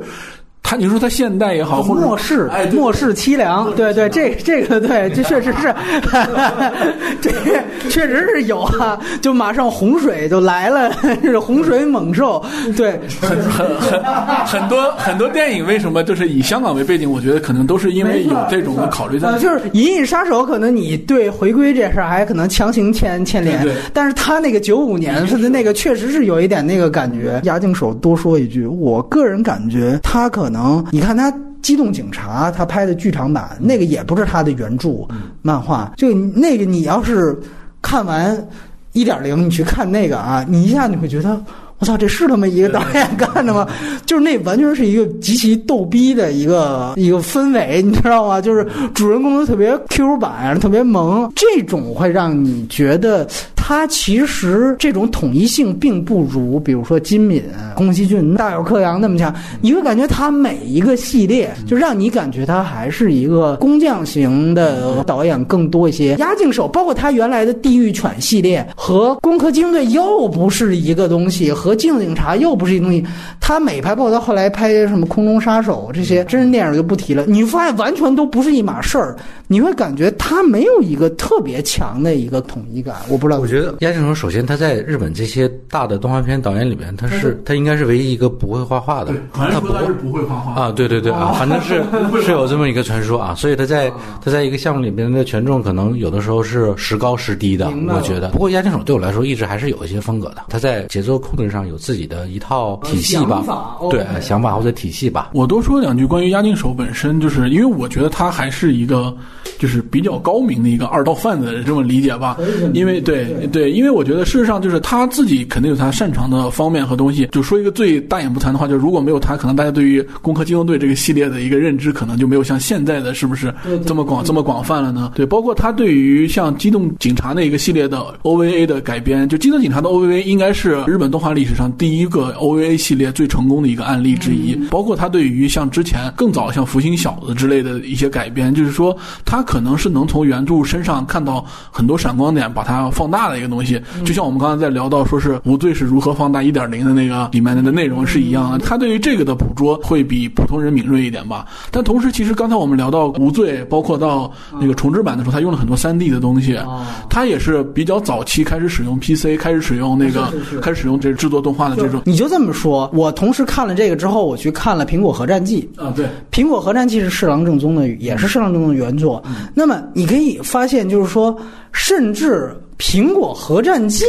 他你说他现代也好，或者末世，哎，末世凄凉，对对，这这个对，这确实是，这确实是有啊，就马上洪水就来了，是洪水猛兽，对，很很很很多很多电影为什么就是以香港为背景？我觉得可能都是因为有这种的考虑在呃，。就是《银翼杀手》，可能你对回归这事儿还可能强行牵牵连对对，但是他那个九五年他的那个确实是有一点那个感觉。押井守多说一句，我个人感觉他可能，你看他。机动警察，他拍的剧场版那个也不是他的原著漫画，就那个你要是看完一点零，你去看那个啊，你一下你会觉得。我操，这是他妈一个导演干的吗？就是那完全是一个极其逗逼的一个一个氛围，你知道吗？就是主人公都特别 Q 版，特别萌，这种会让你觉得他其实这种统一性并不如，比如说金敏、宫崎骏、大友克洋那么强。你会感觉他每一个系列，就让你感觉他还是一个工匠型的导演更多一些。押井守，包括他原来的《地狱犬》系列和《攻壳机动队》又不是一个东西，和《镜子警察》又不是一个东西。他每拍，包括他后来拍什么《空中杀手》这些真人电影就不提了，你发现完全都不是一码事儿。你会感觉他没有一个特别强的一个统一感。我不知道，觉得押井守首先他在日本这些大的动画片导演里面，他是他应该是唯一一个不会画画的，好他不会像说他是不会画画啊，对对对啊，反正是 是有这么一个传说啊，所以他在他在一个项目里面的权重可能有的时候是时高时低的，我觉得。不过押井守对我来说一直还是有一些风格的，他在节奏控制上有自己的一套体系吧，对想法或者体系吧。我多说两句关于押井守本身，就是因为我觉得他还是一个就是比较高明的一个二道贩子这么理解吧。因为对对，因为我觉得事实上就是他自己肯定有他擅长的方面和东西。就说一个最大言不惭的话，就是如果没有他，可能大家对于《攻壳机动队》这个系列的一个认知，可能就没有像现在的是不是这么广这么广泛了呢？对，包括他对于像《机动警察》那一个系列的 OVA 的改编，就《机动警察》的 OVA 应该是日本动画历史上第一个 OVA 系列最成功的一个案例之一。包括他对于像之前更早像《福星小子》之类的一些改编，就是说他可能是能从原著身上看到很多闪光点，把它放大的一个东西。就像我们刚才在聊到说是无罪是如何放大一点零的那个里面的内容是一样的，他对于这个的捕捉会比普通人敏锐一点吧。但同时，其实刚才我们聊到无罪，包括到那个重置版的时候，他用了很多三 D 的东西，他也是比较早期开始使用 PC，开始使用那个开始使用这制作动画的这种你就这么说，我同时看了这个之后，我去看了《苹果核战记》。啊，对。《苹果核战记》是侍郎正宗的，也是侍郎正宗的原作。那么你可以发现，就是说，甚至《苹果核战记》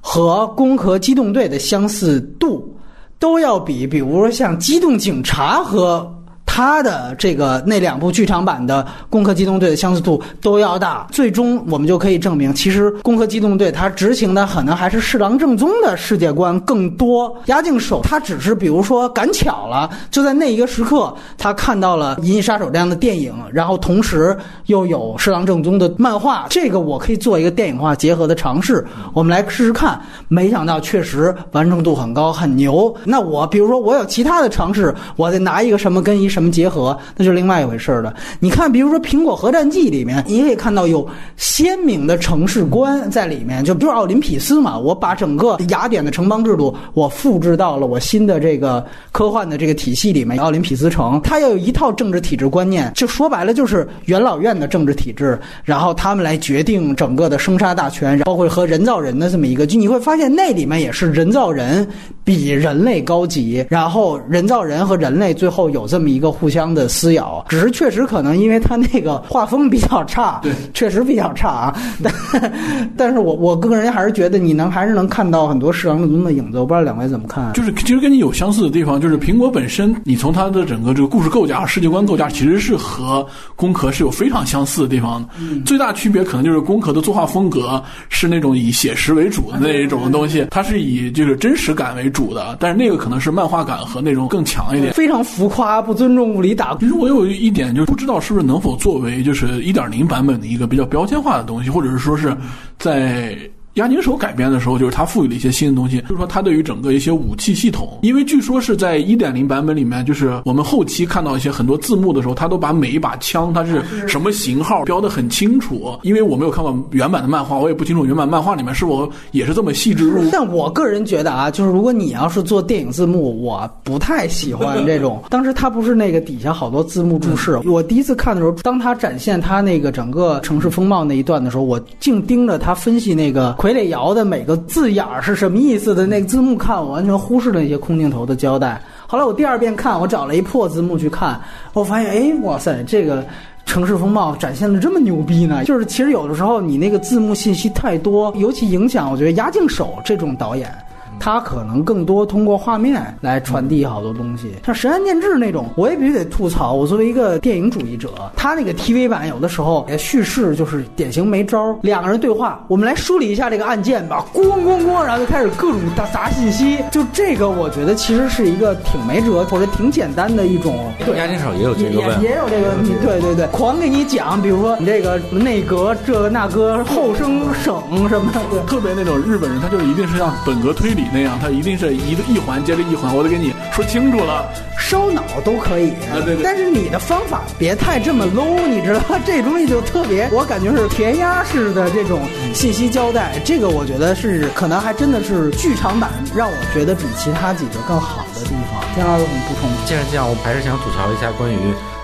和《攻壳机动队》的相似度，都要比，比如说像《机动警察》和。它的这个那两部剧场版的《攻壳机动队》的相似度都要大，最终我们就可以证明，其实《攻壳机动队》它执行的可能还是侍郎正宗的世界观更多。押井守他只是比如说赶巧了，就在那一个时刻，他看到了《银翼杀手》这样的电影，然后同时又有侍郎正宗的漫画，这个我可以做一个电影化结合的尝试，我们来试试看。没想到确实完成度很高，很牛。那我比如说我有其他的尝试，我再拿一个什么跟一什么结合，那就是另外一回事了。你看，比如说《苹果核战记》里面，你可以看到有鲜明的城市观在里面，就比如奥林匹斯嘛，我把整个雅典的城邦制度我复制到了我新的这个科幻的这个体系里面，奥林匹斯城，它要有一套政治体制观念，就说白了就是元老院的政治体制，然后他们来决定整个的生杀大权，包括和人造人的这么一个，就你会发现那里面也是人造人比人类高级，然后人造人和人类最后有这么一个互相的撕咬，只是确实可能因为他那个画风比较差，对，确实比较差啊。但但是我我个人还是觉得你能还是能看到很多侍郎正宗的影子，我不知道两位怎么看。就是其实跟你有相似的地方，就是苹果本身，你从它的整个这个故事构架、世界观构架，其实是和宫壳是有非常相似的地方的。最大区别可能就是宫壳的作画风格是那种以写实为主的那一种东西，它是以就是真实感为主的，但是那个可能是漫画感和那种更强一点。非常浮夸，不尊重物理打其实我有一点就不知道是不是能否作为就是一点零版本的一个比较标签化的东西，或者是说是在。押井守改编的时候，就是他赋予了一些新的东西，就是说他对于整个一些武器系统，因为据说是在一点零版本里面，就是我们后期看到一些很多字幕的时候，他都把每一把枪它是什么型号标的很清楚。因为我没有看过原版的漫画，我也不清楚原版漫画里面是否也是这么细致入。但我个人觉得啊，就是如果你要是做电影字幕，我不太喜欢这种。当时他不是那个底下好多字幕注释，我第一次看的时候，当他展现他那个整个城市风貌那一段的时候，我净盯着他分析那个傀儡摇的每个字眼儿是什么意思的那个字幕看，我完全忽视了那些空镜头的交代。后来我第二遍看，我找了一破字幕去看，我发现，哎，哇塞，这个。城市风貌展现的这么牛逼呢？就是其实有的时候你那个字幕信息太多，尤其影响我觉得押井守这种导演。他可能更多通过画面来传递好多东西，像神安念志那种，我也必须得吐槽。我作为一个电影主义者，他那个 TV 版有的时候叙事就是典型没招。两个人对话，我们来梳理一下这个案件吧，咣咣咣，然后就开始各种大砸信息。就这个，我觉得其实是一个挺没辙或者挺简单的一种。对押金手也有这个问，也有这个问题。对对对，狂给你讲，比如说你这个内阁这个那个后生省什么的，特别那种日本人，他就一定是像本格推理。那样，它一定是一个一环接着一环，我得给你说清楚了。烧脑都可以，对对。但是你的方法别太这么 low，你知道吗？这东西就特别，我感觉是填鸭式的这种信息交代。这个我觉得是可能还真的是剧场版让我觉得比其他几个更好的地方。姜老师有什么补充？既然这样，我还是想吐槽一下关于。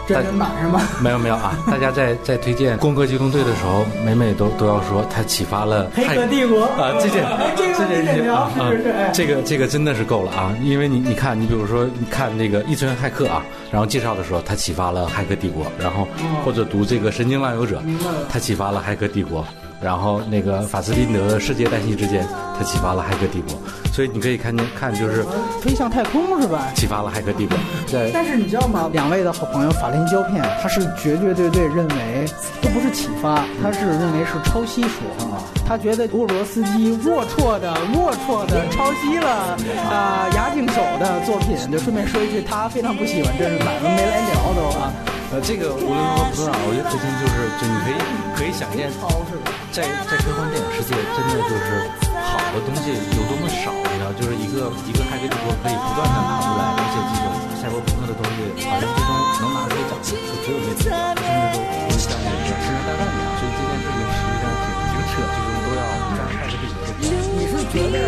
真人版是吗？没有没有啊！大家在 在推荐《攻壳机动队》的时候，每每都都要说它启发了《黑客帝国》啊！这件 这件事情啊，这个这个真的是够了啊！因为你你看，你比如说你看那个《异次元骇客》啊，然后介绍的时候，它启发了《骇客帝国》，然后或者读这个《神经浪游者》，它启发了《骇客帝国》。然后那个法斯宾德的世界旦夕之间，他启发了《骇客帝国》，所以你可以看见看就是飞向太空是吧？启发了《骇客帝国》。对。但是你知道吗？两位的好朋友法林胶片，他是绝绝对对认为都不是启发，他是认为是抄袭说啊。他觉得沃罗斯基龌龊的龌龊的抄袭了啊押井守的作品。就顺便说一句，他非常不喜欢这是咱们，没来聊都啊。呃，这个无论如何不重要，我觉得核心就是，就你可以可以想见。在在科幻电影世界，真的就是好的东西有多么少，你知道？就是一个一个《骇客帝国》可以不断的拿出来，而且这种赛博朋克的东西，好像最终能拿出来讲，就只有那几个，甚至都不像那个《星球大战》一样。所以这件事情实际上挺挺扯，最终都要战，还是不行。你是觉得